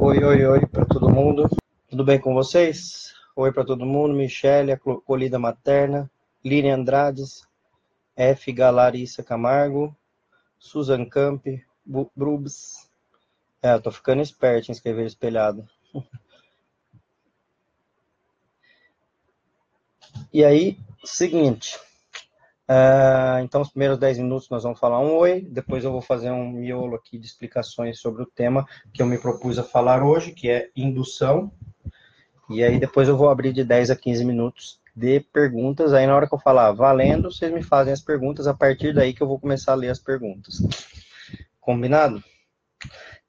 Oi, oi, oi para todo mundo. Tudo bem com vocês? Oi para todo mundo. Michele, Colida Materna, Lilian Andrades, F. Galarissa Camargo, Susan Camp, Brubs. É, eu tô ficando esperto em escrever espelhado. E aí, seguinte. Uh, então, os primeiros 10 minutos nós vamos falar um oi, depois eu vou fazer um miolo aqui de explicações sobre o tema que eu me propus a falar hoje, que é indução. E aí depois eu vou abrir de 10 a 15 minutos de perguntas. Aí na hora que eu falar valendo, vocês me fazem as perguntas, a partir daí que eu vou começar a ler as perguntas. Combinado?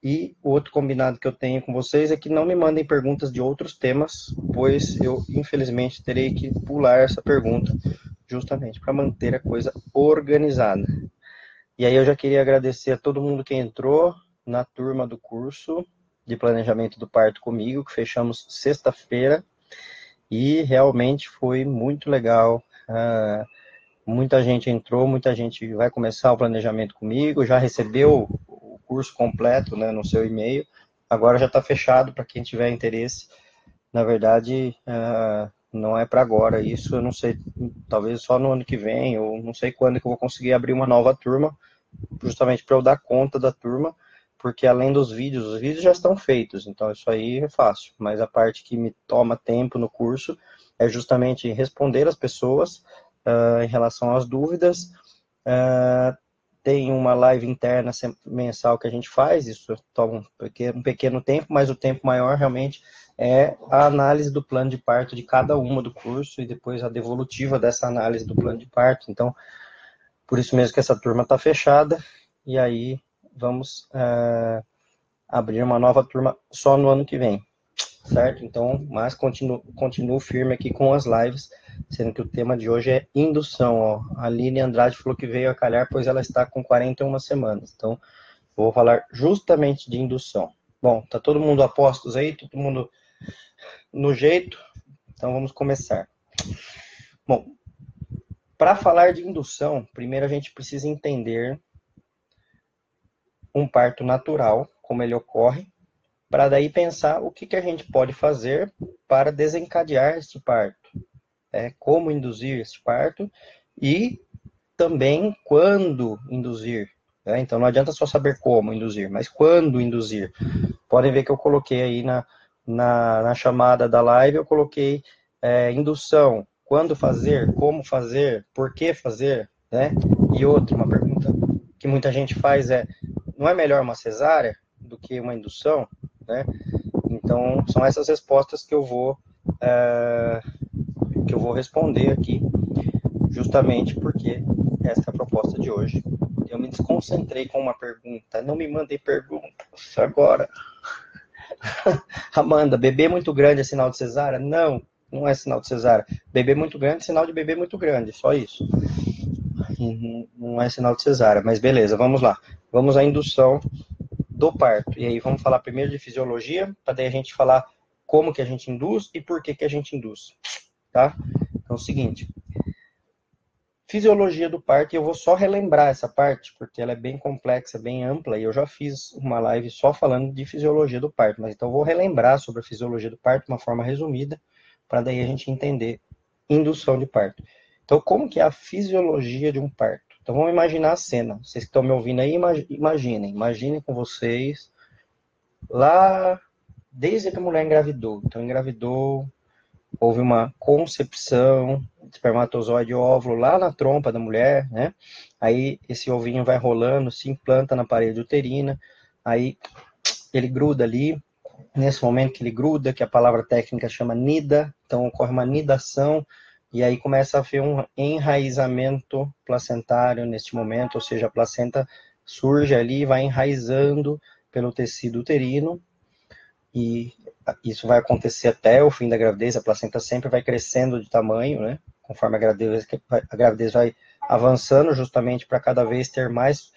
E o outro combinado que eu tenho com vocês é que não me mandem perguntas de outros temas, pois eu, infelizmente, terei que pular essa pergunta, justamente para manter a coisa organizada. E aí eu já queria agradecer a todo mundo que entrou na turma do curso de planejamento do parto comigo, que fechamos sexta-feira, e realmente foi muito legal. Uh, muita gente entrou, muita gente vai começar o planejamento comigo, já recebeu curso completo né, no seu e-mail. Agora já está fechado para quem tiver interesse. Na verdade, uh, não é para agora. Isso eu não sei, talvez só no ano que vem, ou não sei quando que eu vou conseguir abrir uma nova turma, justamente para eu dar conta da turma, porque além dos vídeos, os vídeos já estão feitos, então isso aí é fácil. Mas a parte que me toma tempo no curso é justamente responder as pessoas uh, em relação às dúvidas, uh, tem uma live interna mensal que a gente faz, isso toma um pequeno tempo, mas o tempo maior realmente é a análise do plano de parto de cada uma do curso e depois a devolutiva dessa análise do plano de parto. Então, por isso mesmo que essa turma está fechada, e aí vamos uh, abrir uma nova turma só no ano que vem, certo? Então, mas continuo, continuo firme aqui com as lives sendo que o tema de hoje é indução. Ó. A Aline Andrade falou que veio a calhar, pois ela está com 41 semanas. Então, vou falar justamente de indução. Bom, tá todo mundo a postos aí? Todo mundo no jeito? Então, vamos começar. Bom, para falar de indução, primeiro a gente precisa entender um parto natural, como ele ocorre, para daí pensar o que, que a gente pode fazer para desencadear esse parto é, como induzir esse parto e também quando induzir. Né? Então não adianta só saber como induzir, mas quando induzir. Podem ver que eu coloquei aí na, na, na chamada da live, eu coloquei é, indução, quando fazer, como fazer, por que fazer, né? E outra, uma pergunta que muita gente faz é, não é melhor uma cesárea do que uma indução, né? Então, são essas respostas que eu vou é, que eu vou responder aqui, justamente porque essa é a proposta de hoje. Eu me desconcentrei com uma pergunta, não me mandei perguntas agora. Amanda, bebê muito grande é sinal de cesárea? Não, não é sinal de cesárea. Bebê muito grande é sinal de bebê muito grande, só isso. Não é sinal de cesárea, mas beleza, vamos lá. Vamos à indução do parto. E aí vamos falar primeiro de fisiologia, para daí a gente falar como que a gente induz e por que que a gente induz tá? Então é o seguinte, fisiologia do parto, e eu vou só relembrar essa parte, porque ela é bem complexa, bem ampla, e eu já fiz uma live só falando de fisiologia do parto, mas então vou relembrar sobre a fisiologia do parto de uma forma resumida, para daí a gente entender indução de parto. Então, como que é a fisiologia de um parto? Então, vamos imaginar a cena. Vocês que estão me ouvindo aí, imaginem. Imaginem com vocês lá, desde que a mulher engravidou. Então, engravidou, houve uma concepção, espermatozoide óvulo lá na trompa da mulher, né? Aí esse ovinho vai rolando, se implanta na parede uterina, aí ele gruda ali, nesse momento que ele gruda, que a palavra técnica chama nida, então ocorre uma nidação, e aí começa a haver um enraizamento placentário neste momento, ou seja, a placenta surge ali, vai enraizando pelo tecido uterino, e isso vai acontecer até o fim da gravidez, a placenta sempre vai crescendo de tamanho, né? Conforme a gravidez, a gravidez vai avançando, justamente para cada vez ter mais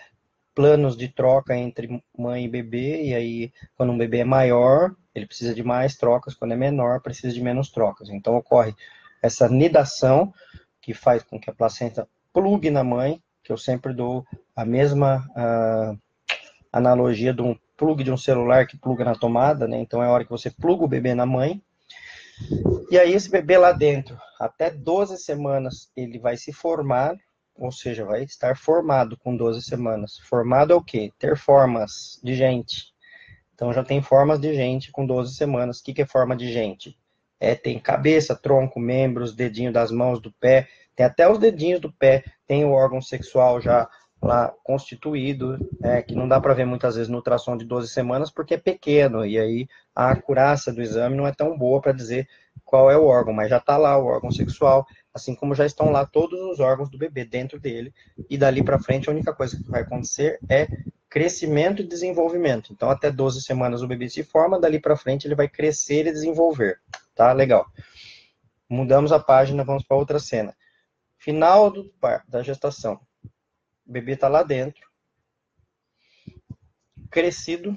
planos de troca entre mãe e bebê, e aí, quando um bebê é maior, ele precisa de mais trocas, quando é menor, precisa de menos trocas. Então, ocorre essa nidação, que faz com que a placenta plugue na mãe, que eu sempre dou a mesma uh, analogia de um plug de um celular que pluga na tomada, né? Então é a hora que você pluga o bebê na mãe. E aí esse bebê lá dentro, até 12 semanas, ele vai se formar, ou seja, vai estar formado com 12 semanas. Formado é o quê? Ter formas de gente. Então já tem formas de gente com 12 semanas. O que, que é forma de gente? É, tem cabeça, tronco, membros, dedinho das mãos, do pé, tem até os dedinhos do pé, tem o órgão sexual já lá constituído, é, que não dá para ver muitas vezes no ultrassom de 12 semanas porque é pequeno, e aí a acurácia do exame não é tão boa para dizer qual é o órgão, mas já está lá o órgão sexual, assim como já estão lá todos os órgãos do bebê dentro dele, e dali para frente a única coisa que vai acontecer é crescimento e desenvolvimento. Então até 12 semanas o bebê se forma, dali para frente ele vai crescer e desenvolver, tá? Legal. Mudamos a página, vamos para outra cena. Final do, da gestação o bebê está lá dentro, crescido.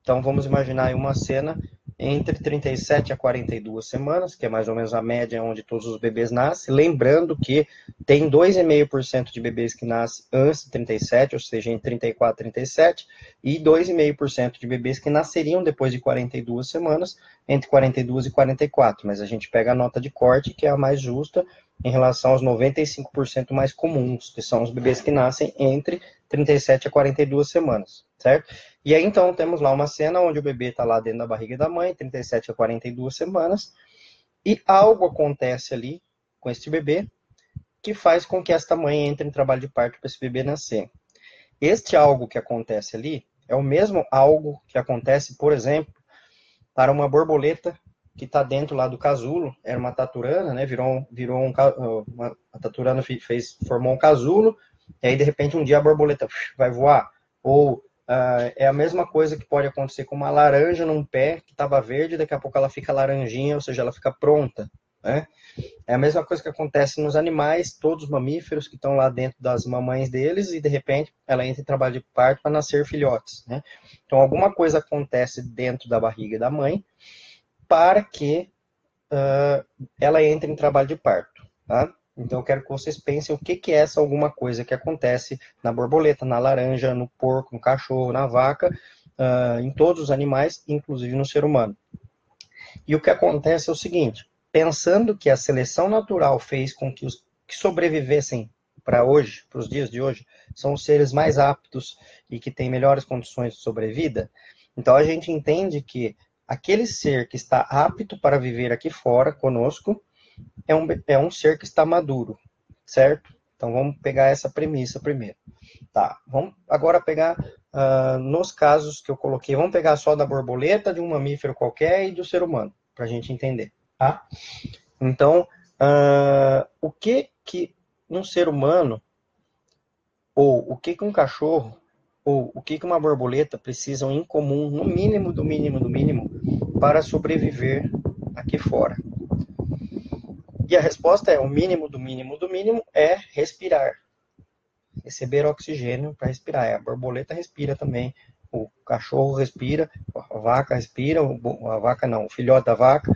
Então vamos imaginar aí uma cena entre 37 a 42 semanas, que é mais ou menos a média onde todos os bebês nascem. Lembrando que tem 2,5% de bebês que nascem antes de 37, ou seja, em 34 e 37, e 2,5% de bebês que nasceriam depois de 42 semanas, entre 42 e 44. Mas a gente pega a nota de corte, que é a mais justa, em relação aos 95% mais comuns, que são os bebês que nascem entre 37 a 42 semanas, certo? E aí então temos lá uma cena onde o bebê está lá dentro da barriga da mãe, 37 a 42 semanas, e algo acontece ali com este bebê que faz com que esta mãe entre em trabalho de parto para esse bebê nascer. Este algo que acontece ali é o mesmo algo que acontece, por exemplo, para uma borboleta que está dentro lá do casulo, era uma taturana, né? Virou, virou um, uma, a taturana fez, formou um casulo, e aí de repente um dia a borboleta vai voar. Ou uh, é a mesma coisa que pode acontecer com uma laranja num pé que estava verde, daqui a pouco ela fica laranjinha, ou seja, ela fica pronta. Né? É a mesma coisa que acontece nos animais, todos os mamíferos que estão lá dentro das mamães deles, e de repente ela entra em trabalho de parto para nascer filhotes. Né? Então alguma coisa acontece dentro da barriga da mãe para que uh, ela entre em trabalho de parto, tá? Então eu quero que vocês pensem o que, que é essa alguma coisa que acontece na borboleta, na laranja, no porco, no cachorro, na vaca, uh, em todos os animais, inclusive no ser humano. E o que acontece é o seguinte: pensando que a seleção natural fez com que os que sobrevivessem para hoje, para os dias de hoje, são os seres mais aptos e que têm melhores condições de sobrevida, então a gente entende que aquele ser que está apto para viver aqui fora conosco é um, é um ser que está maduro, certo? Então vamos pegar essa premissa primeiro. Tá, vamos agora pegar uh, nos casos que eu coloquei, vamos pegar só da borboleta, de um mamífero qualquer e do ser humano, para a gente entender, tá? Então, uh, o que que um ser humano, ou o que que um cachorro, ou o que que uma borboleta precisam em comum, no mínimo, do mínimo, do mínimo, para sobreviver aqui fora? E a resposta é: o mínimo do mínimo do mínimo é respirar. Receber oxigênio para respirar. É, a borboleta respira também, o cachorro respira, a vaca respira, a vaca não, o filhote da vaca,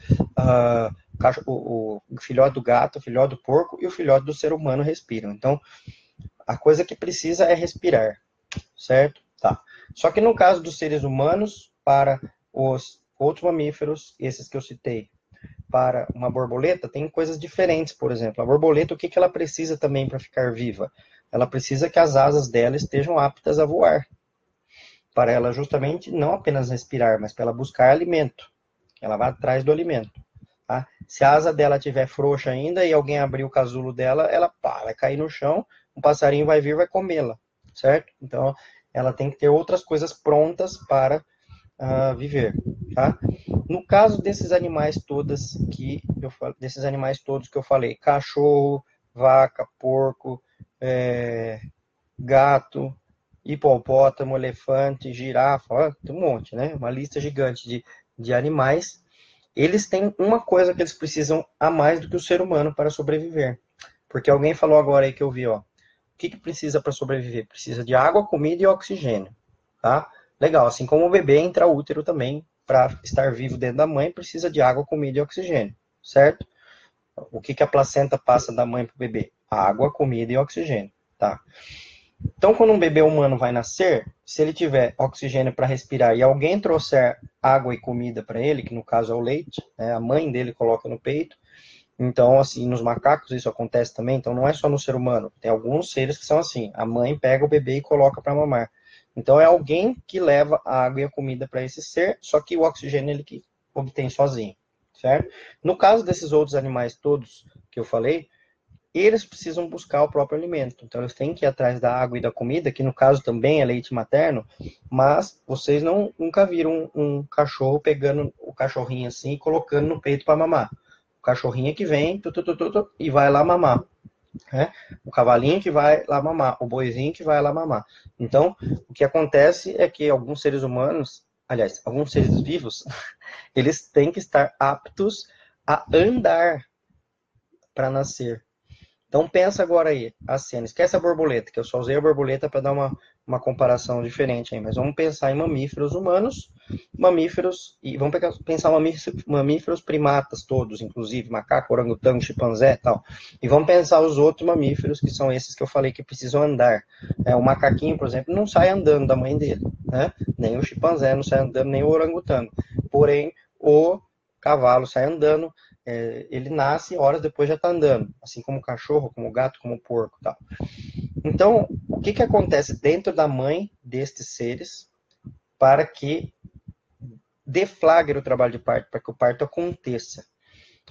o, o filhote do gato, o filhote do porco e o filhote do ser humano respiram. Então, a coisa que precisa é respirar, certo? Tá. Só que no caso dos seres humanos, para os outros mamíferos, esses que eu citei, para uma borboleta, tem coisas diferentes, por exemplo. A borboleta, o que, que ela precisa também para ficar viva? Ela precisa que as asas dela estejam aptas a voar. Para ela justamente não apenas respirar, mas para ela buscar alimento. Ela vai atrás do alimento. Tá? Se a asa dela estiver frouxa ainda e alguém abrir o casulo dela, ela pá, vai cair no chão, um passarinho vai vir vai comê-la, certo? Então, ela tem que ter outras coisas prontas para uh, viver, tá? No caso desses animais todas que eu desses animais todos que eu falei, cachorro, vaca, porco, é, gato, hipopótamo, elefante, girafa, ó, tem um monte, né? Uma lista gigante de, de animais. Eles têm uma coisa que eles precisam a mais do que o ser humano para sobreviver. Porque alguém falou agora aí que eu vi, ó. O que, que precisa para sobreviver? Precisa de água, comida e oxigênio, tá? Legal, assim como o bebê intraútero também, para estar vivo dentro da mãe, precisa de água, comida e oxigênio, certo? O que, que a placenta passa da mãe para o bebê? Água, comida e oxigênio, tá? Então, quando um bebê humano vai nascer, se ele tiver oxigênio para respirar e alguém trouxer água e comida para ele, que no caso é o leite, né, a mãe dele coloca no peito. Então, assim, nos macacos isso acontece também. Então, não é só no ser humano. Tem alguns seres que são assim: a mãe pega o bebê e coloca para mamar. Então, é alguém que leva a água e a comida para esse ser, só que o oxigênio ele que obtém sozinho, certo? No caso desses outros animais todos que eu falei, eles precisam buscar o próprio alimento. Então, eles têm que ir atrás da água e da comida, que no caso também é leite materno, mas vocês não, nunca viram um, um cachorro pegando o cachorrinho assim e colocando no peito para mamar. O cachorrinho é que vem tu, tu, tu, e vai lá mamar. Né? O cavalinho que vai lá mamar, o boizinho que vai lá mamar. Então, o que acontece é que alguns seres humanos, aliás, alguns seres vivos, eles têm que estar aptos a andar para nascer. Então pensa agora aí, a cena, esquece a borboleta, que eu só usei a borboleta para dar uma, uma comparação diferente aí, mas vamos pensar em mamíferos humanos, mamíferos, e vamos pegar, pensar mamíferos, mamíferos primatas todos, inclusive macaco, orangotango, chimpanzé e tal, e vamos pensar os outros mamíferos, que são esses que eu falei que precisam andar. É, o macaquinho, por exemplo, não sai andando da mãe dele, né? nem o chimpanzé não sai andando, nem o orangotango, porém o cavalo sai andando, é, ele nasce, horas depois já está andando, assim como o cachorro, como o gato, como o porco tal. Então, o que, que acontece dentro da mãe destes seres para que deflagre o trabalho de parto, para que o parto aconteça?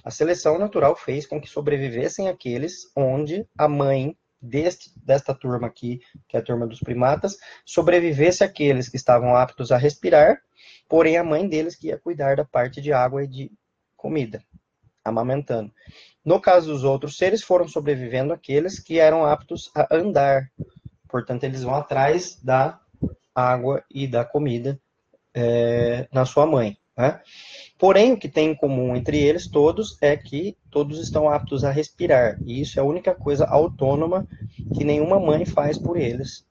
A seleção natural fez com que sobrevivessem aqueles onde a mãe deste, desta turma aqui, que é a turma dos primatas, sobrevivesse aqueles que estavam aptos a respirar, porém a mãe deles que ia cuidar da parte de água e de comida amamentando. No caso dos outros seres, foram sobrevivendo aqueles que eram aptos a andar. Portanto, eles vão atrás da água e da comida é, na sua mãe. Né? Porém, o que tem em comum entre eles todos é que todos estão aptos a respirar. E isso é a única coisa autônoma que nenhuma mãe faz por eles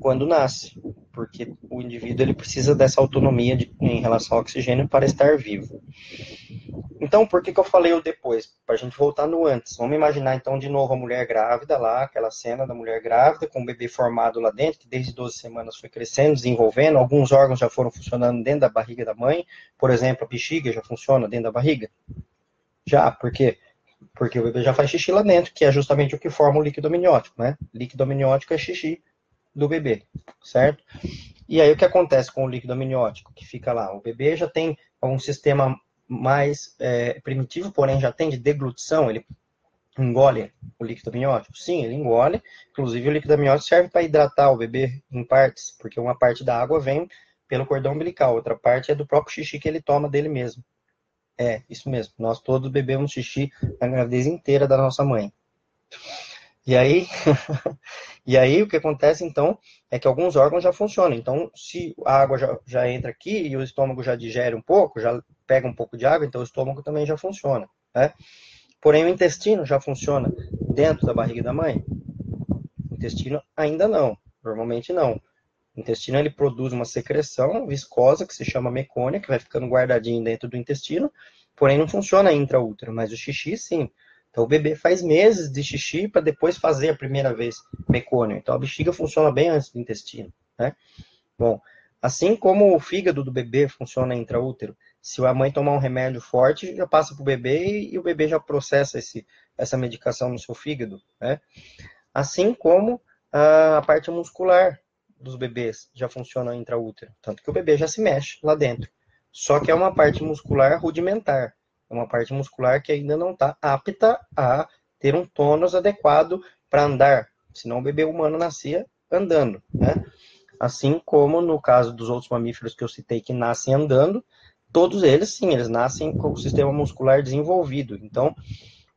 quando nasce. Porque o indivíduo ele precisa dessa autonomia de, em relação ao oxigênio para estar vivo. Então, por que, que eu falei o depois? Para a gente voltar no antes. Vamos imaginar, então, de novo a mulher grávida lá, aquela cena da mulher grávida com o bebê formado lá dentro, que desde 12 semanas foi crescendo, desenvolvendo. Alguns órgãos já foram funcionando dentro da barriga da mãe. Por exemplo, a bexiga já funciona dentro da barriga. Já, por quê? Porque o bebê já faz xixi lá dentro, que é justamente o que forma o líquido amniótico, né? Líquido amniótico é xixi do bebê, certo? E aí o que acontece com o líquido amniótico que fica lá? O bebê já tem um sistema mais é, primitivo, porém já tem de deglutição, ele engole o líquido amniótico? Sim, ele engole. Inclusive, o líquido amniótico serve para hidratar o bebê em partes, porque uma parte da água vem pelo cordão umbilical, outra parte é do próprio xixi que ele toma dele mesmo. É, isso mesmo. Nós todos bebemos xixi a gravidez inteira da nossa mãe. E aí, e aí o que acontece então é que alguns órgãos já funcionam. Então, se a água já, já entra aqui e o estômago já digere um pouco, já pega um pouco de água, então o estômago também já funciona. Né? Porém, o intestino já funciona dentro da barriga da mãe? O intestino ainda não, normalmente não. O intestino ele produz uma secreção viscosa que se chama mecônia, que vai ficando guardadinho dentro do intestino, porém não funciona intraútero, mas o xixi sim. Então o bebê faz meses de xixi para depois fazer a primeira vez mecônio. Então a bexiga funciona bem antes do intestino, né? Bom, assim como o fígado do bebê funciona intraútero, se a mãe tomar um remédio forte, já passa para o bebê e o bebê já processa esse, essa medicação no seu fígado, né? Assim como a parte muscular dos bebês já funciona intraútero, tanto que o bebê já se mexe lá dentro. Só que é uma parte muscular rudimentar, é uma parte muscular que ainda não está apta a ter um tônus adequado para andar, senão o bebê humano nascia andando, né? Assim como no caso dos outros mamíferos que eu citei que nascem andando, todos eles, sim, eles nascem com o sistema muscular desenvolvido. Então,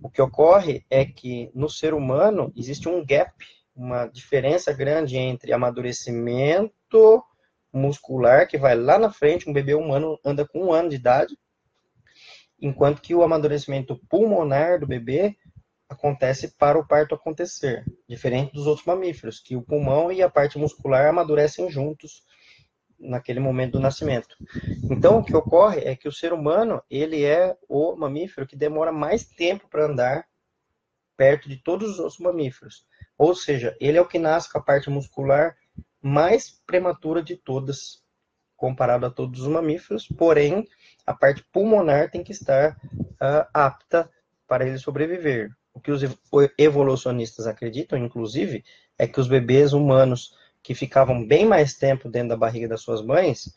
o que ocorre é que no ser humano existe um gap, uma diferença grande entre amadurecimento muscular, que vai lá na frente, um bebê humano anda com um ano de idade, enquanto que o amadurecimento pulmonar do bebê acontece para o parto acontecer, diferente dos outros mamíferos, que o pulmão e a parte muscular amadurecem juntos naquele momento do nascimento. Então, o que ocorre é que o ser humano, ele é o mamífero que demora mais tempo para andar perto de todos os outros mamíferos. Ou seja, ele é o que nasce com a parte muscular mais prematura de todas, comparado a todos os mamíferos, porém, a parte pulmonar tem que estar uh, apta para ele sobreviver. O que os evolucionistas acreditam, inclusive, é que os bebês humanos que ficavam bem mais tempo dentro da barriga das suas mães,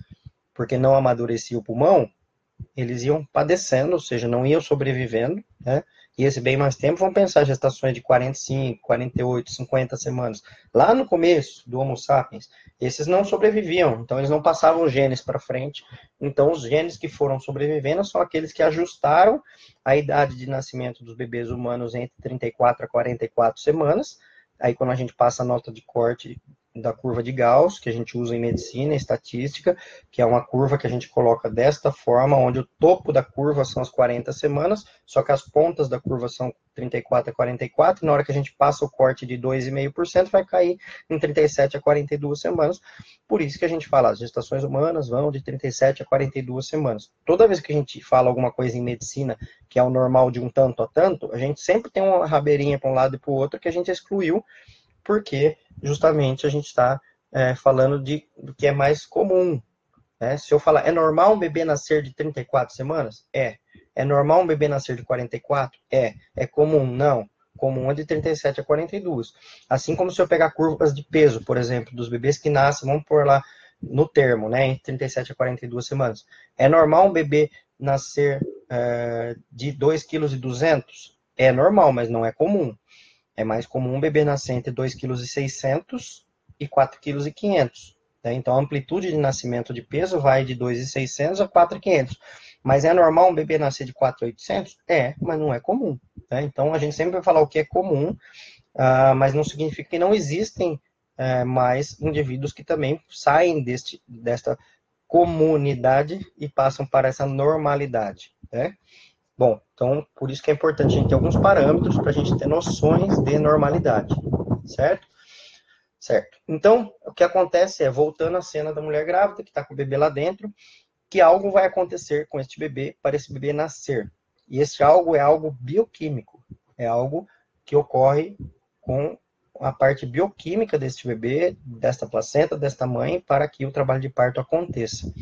porque não amadurecia o pulmão, eles iam padecendo, ou seja, não iam sobrevivendo, né? E esse bem mais tempo, vamos pensar gestações de 45, 48, 50 semanas. Lá no começo do Homo sapiens, esses não sobreviviam, então eles não passavam genes para frente. Então, os genes que foram sobrevivendo são aqueles que ajustaram a idade de nascimento dos bebês humanos entre 34 a 44 semanas. Aí, quando a gente passa a nota de corte da curva de Gauss, que a gente usa em medicina, em estatística, que é uma curva que a gente coloca desta forma, onde o topo da curva são as 40 semanas, só que as pontas da curva são 34 a 44, e na hora que a gente passa o corte de 2,5%, vai cair em 37 a 42 semanas. Por isso que a gente fala, as gestações humanas vão de 37 a 42 semanas. Toda vez que a gente fala alguma coisa em medicina, que é o normal de um tanto a tanto, a gente sempre tem uma rabeirinha para um lado e para o outro que a gente excluiu, porque justamente a gente está é, falando de, do que é mais comum. Né? Se eu falar, é normal um bebê nascer de 34 semanas? É. É normal um bebê nascer de 44? É. É comum? Não. Comum é de 37 a 42. Assim como se eu pegar curvas de peso, por exemplo, dos bebês que nascem, vamos pôr lá no termo, né, entre 37 a 42 semanas. É normal um bebê nascer é, de 2,2 kg? É normal, mas não é comum. É mais comum um bebê nascer entre 2,6 kg e 4,5 kg. Né? Então, a amplitude de nascimento de peso vai de 2,600 a 4,500. Mas é normal um bebê nascer de 4,800? É, mas não é comum. Né? Então, a gente sempre vai falar o que é comum, uh, mas não significa que não existem uh, mais indivíduos que também saem deste, desta comunidade e passam para essa normalidade. Né? Bom, então, por isso que é importante a gente ter alguns parâmetros para a gente ter noções de normalidade, certo? Certo. Então, o que acontece é, voltando à cena da mulher grávida, que está com o bebê lá dentro, que algo vai acontecer com este bebê para esse bebê nascer. E esse algo é algo bioquímico, é algo que ocorre com a parte bioquímica deste bebê, desta placenta, desta mãe, para que o trabalho de parto aconteça.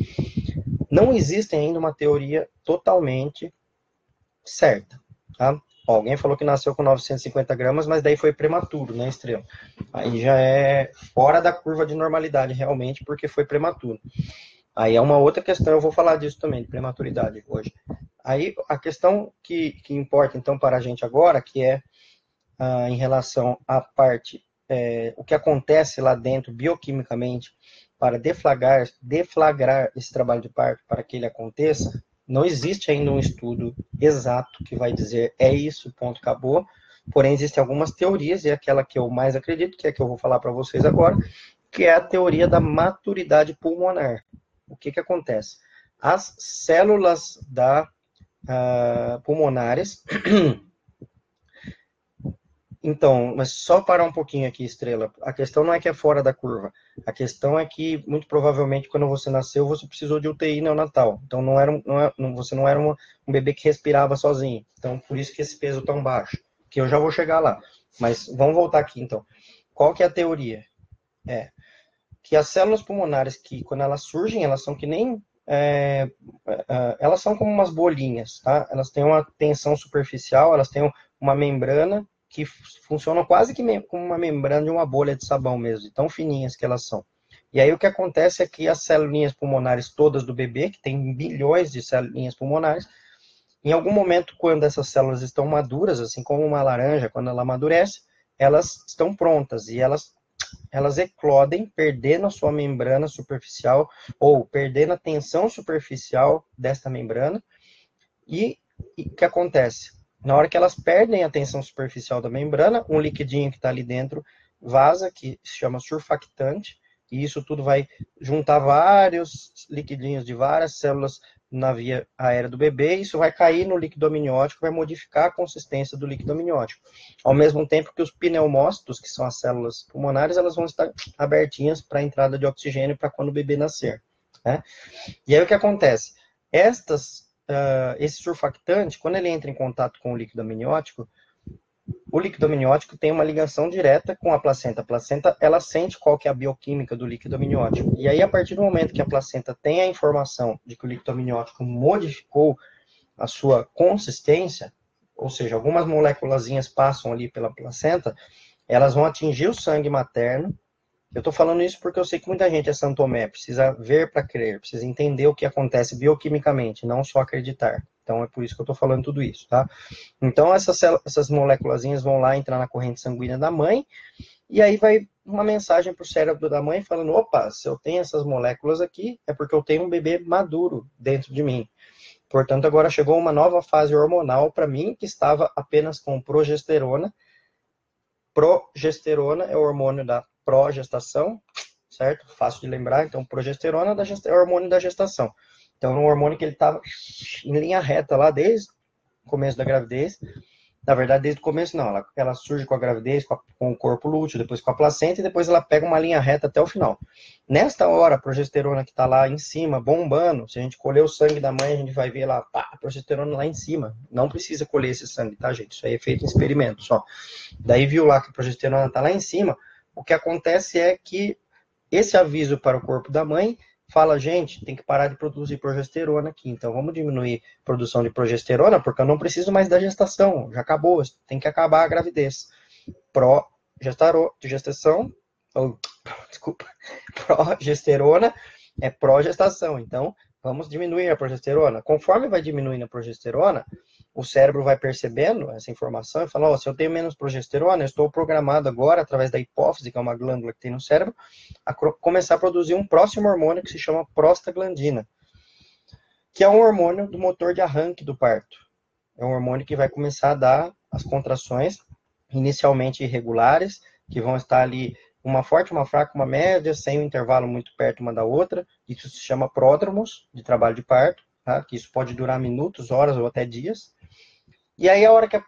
Não existe ainda uma teoria totalmente certa, tá? alguém falou que nasceu com 950 gramas, mas daí foi prematuro, né, Estrela? Aí já é fora da curva de normalidade, realmente, porque foi prematuro. Aí é uma outra questão, eu vou falar disso também, de prematuridade hoje. Aí a questão que, que importa, então, para a gente agora, que é ah, em relação à parte, é, o que acontece lá dentro, bioquimicamente, para deflagrar, deflagrar esse trabalho de parto, para que ele aconteça, não existe ainda um estudo exato que vai dizer é isso, ponto, acabou. Porém, existem algumas teorias, e é aquela que eu mais acredito, que é a que eu vou falar para vocês agora, que é a teoria da maturidade pulmonar. O que, que acontece? As células da uh, pulmonares Então, mas só parar um pouquinho aqui, Estrela. A questão não é que é fora da curva. A questão é que, muito provavelmente, quando você nasceu, você precisou de UTI neonatal. Então, não era, não é, você não era uma, um bebê que respirava sozinho. Então, por isso que esse peso tão baixo. Que eu já vou chegar lá. Mas vamos voltar aqui, então. Qual que é a teoria? É que as células pulmonares, que quando elas surgem, elas são que nem é, é, elas são como umas bolinhas, tá? Elas têm uma tensão superficial, elas têm uma membrana que funcionam quase que como uma membrana de uma bolha de sabão mesmo, tão fininhas que elas são. E aí o que acontece é que as células pulmonares todas do bebê, que tem bilhões de células pulmonares, em algum momento, quando essas células estão maduras, assim como uma laranja, quando ela amadurece, elas estão prontas e elas elas eclodem, perdendo a sua membrana superficial ou perdendo a tensão superficial desta membrana. E o que acontece? Na hora que elas perdem a tensão superficial da membrana, um liquidinho que está ali dentro vaza, que se chama surfactante, e isso tudo vai juntar vários liquidinhos de várias células na via aérea do bebê, e isso vai cair no líquido amniótico, vai modificar a consistência do líquido amniótico. Ao mesmo tempo que os pneumócitos, que são as células pulmonares, elas vão estar abertinhas para a entrada de oxigênio para quando o bebê nascer. Né? E aí o que acontece? Estas uh, esse surfactante, quando ele entra em contato com o líquido amniótico, o líquido amniótico tem uma ligação direta com a placenta. A placenta, ela sente qual que é a bioquímica do líquido amniótico. E aí, a partir do momento que a placenta tem a informação de que o líquido amniótico modificou a sua consistência, ou seja, algumas moléculas passam ali pela placenta, elas vão atingir o sangue materno. Eu estou falando isso porque eu sei que muita gente é santomé, precisa ver para crer, precisa entender o que acontece bioquimicamente, não só acreditar. Então é por isso que eu estou falando tudo isso, tá? Então essas, essas vão lá entrar na corrente sanguínea da mãe, e aí vai uma mensagem para o cérebro da mãe falando: opa, se eu tenho essas moléculas aqui, é porque eu tenho um bebê maduro dentro de mim. Portanto, agora chegou uma nova fase hormonal para mim, que estava apenas com progesterona. Progesterona é o hormônio da progestação, certo? Fácil de lembrar. Então, progesterona é o hormônio da gestação. Então, um hormônio que ele estava em linha reta lá desde o começo da gravidez. Na verdade, desde o começo, não. Ela, ela surge com a gravidez, com, a, com, o corpo lúteo, depois com a placenta e depois ela pega uma linha reta até o final. Nesta hora, a progesterona que está lá em cima, bombando, se a gente colher o sangue da mãe, a gente vai ver lá, pá, a progesterona lá em cima. Não precisa colher esse sangue, tá, gente? Isso aí é feito em experimento só. Daí viu lá que a progesterona está lá em cima. O que acontece é que esse aviso para o corpo da mãe fala, gente, tem que parar de produzir progesterona aqui, então vamos diminuir a produção de progesterona, porque eu não preciso mais da gestação, já acabou, tem que acabar a gravidez. Progestação, ou, desculpa, progesterona é progestação, então vamos diminuir a progesterona. Conforme vai diminuindo a progesterona, o cérebro vai percebendo essa informação e fala, oh, se eu tenho menos progesterona, eu estou programado agora, através da hipófise, que é uma glândula que tem no cérebro, a começar a produzir um próximo hormônio que se chama prostaglandina, que é um hormônio do motor de arranque do parto. É um hormônio que vai começar a dar as contrações, inicialmente irregulares, que vão estar ali uma forte, uma fraca, uma média, sem um intervalo muito perto uma da outra. Isso se chama pródromos, de trabalho de parto, tá? que isso pode durar minutos, horas ou até dias. E aí, a hora que a,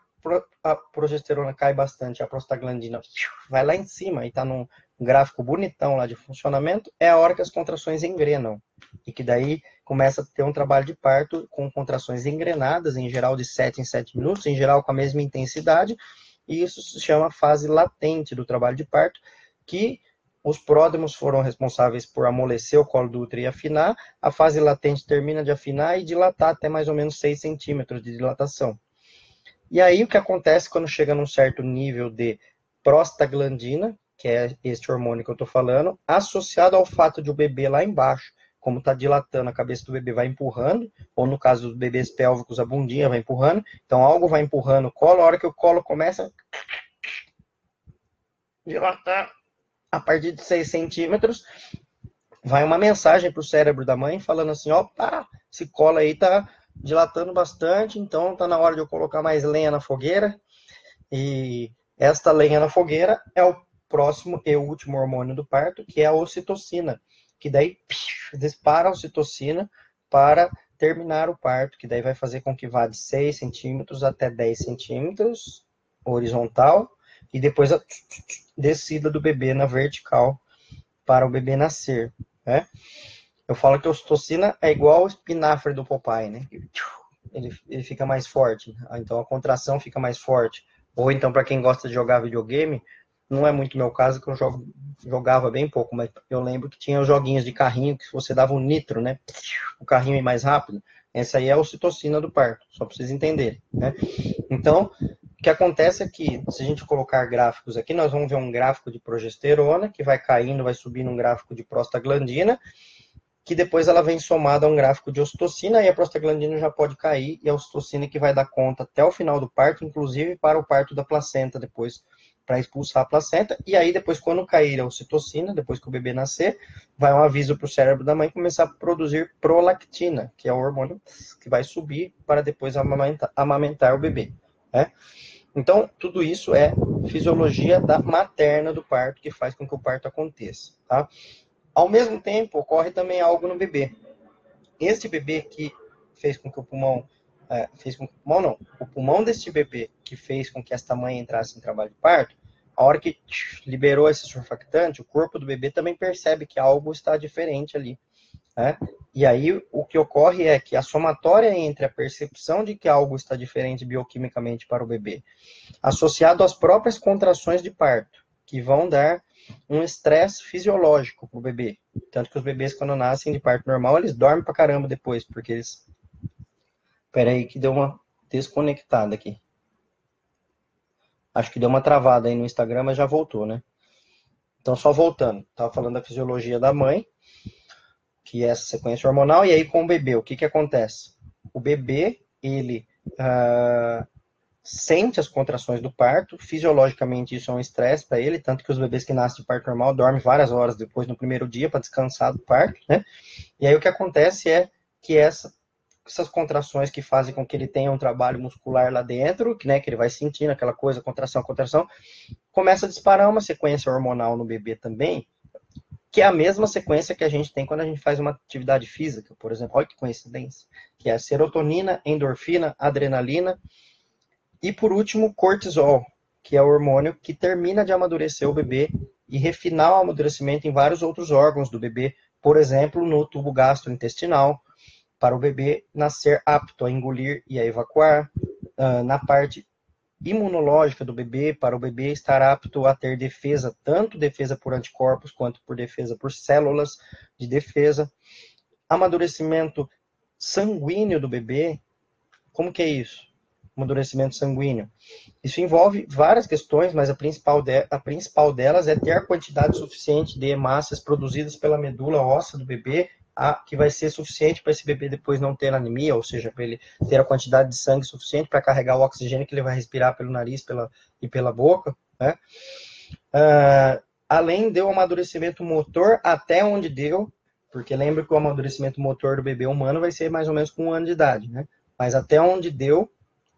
a progesterona cai bastante, a prostaglandina vai lá em cima e está num gráfico bonitão lá de funcionamento, é a hora que as contrações engrenam. E que daí começa a ter um trabalho de parto com contrações engrenadas, em geral de 7 em 7 minutos, em geral com a mesma intensidade, e isso se chama fase latente do trabalho de parto, que os pródromos foram responsáveis por amolecer o colo do útero e afinar, a fase latente termina de afinar e dilatar até mais ou menos 6 centímetros de dilatação. E aí o que acontece quando chega num certo nível de prostaglandina, que é este hormônio que eu estou falando, associado ao fato de o bebê lá embaixo, como está dilatando, a cabeça do bebê vai empurrando, ou no caso dos bebês pélvicos, a bundinha vai empurrando, então algo vai empurrando o colo, a hora que o colo começa dilatar a partir de 6 centímetros, vai uma mensagem para o cérebro da mãe falando assim, opa, esse colo aí tá dilatando bastante, então está na hora de eu colocar mais lenha na fogueira. E esta lenha na fogueira é o próximo e último hormônio do parto, que é a ocitocina, que daí dispara a ocitocina para terminar o parto, que daí vai fazer com que vá de 6 centímetros até 10 centímetros horizontal, e depois a descida do bebê na vertical para o bebê nascer, né? Eu falo que a ocitocina é igual ao espinafre do Popeye, né? Ele, ele fica mais forte, então a contração fica mais forte. Ou então, para quem gosta de jogar videogame, não é muito meu caso, que eu jogo, jogava bem pouco, mas eu lembro que tinha os joguinhos de carrinho que você dava um nitro, né? O carrinho ia mais rápido. Essa aí é a ocitocina do parto, só para vocês entenderem, né? Então, o que acontece é que, se a gente colocar gráficos aqui, nós vamos ver um gráfico de progesterona, que vai caindo, vai subindo um gráfico de prostaglandina, que depois ela vem somada a um gráfico de ocitocina e a prostaglandina já pode cair e a ocitocina que vai dar conta até o final do parto, inclusive para o parto da placenta depois para expulsar a placenta e aí depois quando cair a ocitocina, depois que o bebê nascer, vai um aviso para o cérebro da mãe começar a produzir prolactina, que é o hormônio que vai subir para depois amamentar, amamentar o bebê, né? Então, tudo isso é fisiologia da materna do parto que faz com que o parto aconteça, tá? Ao mesmo tempo, ocorre também algo no bebê. Este bebê que fez com que o pulmão, é, fez com que o pulmão não, o pulmão deste bebê que fez com que esta mãe entrasse em trabalho de parto, a hora que liberou esse surfactante, o corpo do bebê também percebe que algo está diferente ali. Né? E aí o que ocorre é que a somatória entre a percepção de que algo está diferente bioquimicamente para o bebê, associado às próprias contrações de parto, que vão dar um estresse fisiológico para o bebê. Tanto que os bebês, quando nascem de parto normal, eles dormem pra caramba depois, porque eles. Pera aí, que deu uma desconectada aqui. Acho que deu uma travada aí no Instagram, mas já voltou, né? Então, só voltando. Estava falando da fisiologia da mãe que é essa sequência hormonal, e aí com o bebê, o que, que acontece? O bebê, ele uh, sente as contrações do parto, fisiologicamente isso é um estresse para ele, tanto que os bebês que nascem de parto normal dormem várias horas depois no primeiro dia para descansar do parto, né? E aí o que acontece é que essa, essas contrações que fazem com que ele tenha um trabalho muscular lá dentro, que, né, que ele vai sentindo aquela coisa, contração, contração, começa a disparar uma sequência hormonal no bebê também, que é a mesma sequência que a gente tem quando a gente faz uma atividade física, por exemplo. Olha que coincidência. Que é serotonina, endorfina, adrenalina e, por último, cortisol, que é o hormônio que termina de amadurecer o bebê e refinar o amadurecimento em vários outros órgãos do bebê, por exemplo, no tubo gastrointestinal, para o bebê nascer apto a engolir e a evacuar, ah, na parte imunológica do bebê, para o bebê estar apto a ter defesa, tanto defesa por anticorpos quanto por defesa por células de defesa. Amadurecimento sanguíneo do bebê, como que é isso? Amadurecimento sanguíneo. Isso envolve várias questões, mas a principal, de, a principal delas é ter a quantidade suficiente de hemácias produzidas pela medula óssea do bebê a, que vai ser suficiente para esse bebê depois não ter anemia, ou seja, para ele ter a quantidade de sangue suficiente para carregar o oxigênio que ele vai respirar pelo nariz pela, e pela boca, né? Uh, além do amadurecimento motor até onde deu, porque lembra que o amadurecimento motor do bebê humano vai ser mais ou menos com um ano de idade, né? Mas até onde deu,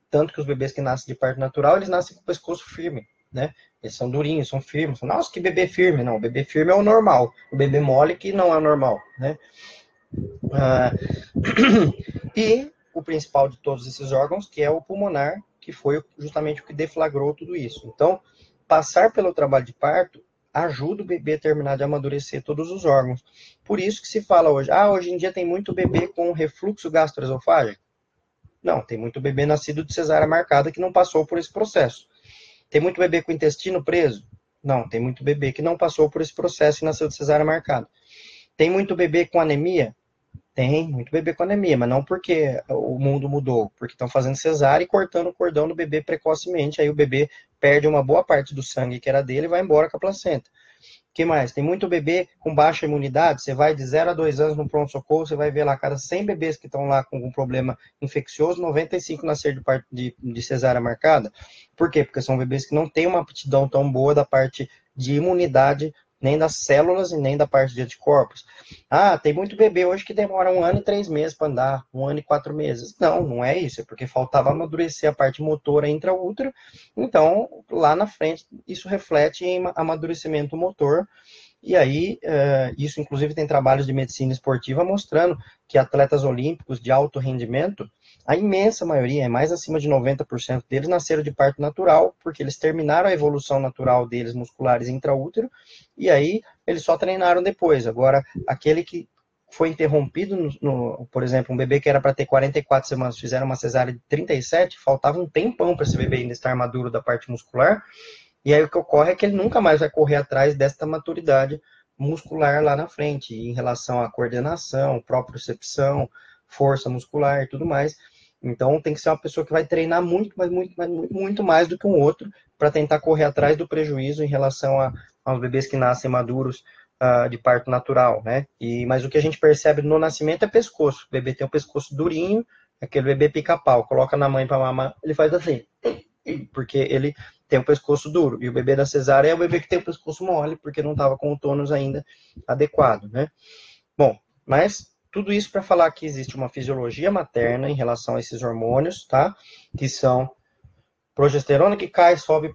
tanto que os bebês que nascem de parto natural, eles nascem com o pescoço firme, né? Eles são durinhos, são firmes. Nossa, que bebê firme. Não, o bebê firme é o normal. O bebê mole que não é normal, né? Ah, e o principal de todos esses órgãos, que é o pulmonar, que foi justamente o que deflagrou tudo isso. Então, passar pelo trabalho de parto ajuda o bebê a terminar de amadurecer todos os órgãos. Por isso que se fala hoje, ah, hoje em dia tem muito bebê com refluxo gastroesofágico. Não, tem muito bebê nascido de cesárea marcada que não passou por esse processo. Tem muito bebê com intestino preso? Não, tem muito bebê que não passou por esse processo e nasceu de cesárea marcada. Tem muito bebê com anemia? Tem muito bebê com anemia, mas não porque o mundo mudou, porque estão fazendo cesárea e cortando o cordão do bebê precocemente, aí o bebê perde uma boa parte do sangue que era dele e vai embora com a placenta que mais? Tem muito bebê com baixa imunidade. Você vai de 0 a 2 anos no pronto-socorro, você vai ver lá cada 100 bebês que estão lá com algum problema infeccioso, 95 nascer de, de, de cesárea marcada. Por quê? Porque são bebês que não têm uma aptidão tão boa da parte de imunidade nem das células e nem da parte de anticorpos. Ah, tem muito bebê hoje que demora um ano e três meses para andar, um ano e quatro meses. Não, não é isso, é porque faltava amadurecer a parte motora intraútero. Então, lá na frente, isso reflete em amadurecimento motor. E aí, uh, isso inclusive tem trabalhos de medicina esportiva mostrando que atletas olímpicos de alto rendimento, a imensa maioria, é mais acima de 90% deles, nasceram de parto natural, porque eles terminaram a evolução natural deles musculares intraútero, e aí eles só treinaram depois. Agora, aquele que foi interrompido, no, no por exemplo, um bebê que era para ter 44 semanas, fizeram uma cesárea de 37, faltava um tempão para esse bebê ainda estar maduro da parte muscular, e aí o que ocorre é que ele nunca mais vai correr atrás desta maturidade muscular lá na frente, em relação à coordenação, propriocepção, força muscular e tudo mais. Então tem que ser uma pessoa que vai treinar muito, mas muito, muito, muito mais do que um outro para tentar correr atrás do prejuízo em relação a, aos bebês que nascem maduros uh, de parto natural, né? E mas o que a gente percebe no nascimento é pescoço. O bebê tem o pescoço durinho, aquele bebê pica-pau, coloca na mãe para mamar, ele faz assim, porque ele tem o pescoço duro. E o bebê da cesárea é o bebê que tem o pescoço mole, porque não estava com o tônus ainda adequado, né? Bom, mas tudo isso para falar que existe uma fisiologia materna em relação a esses hormônios, tá? Que são progesterona que cai, sobe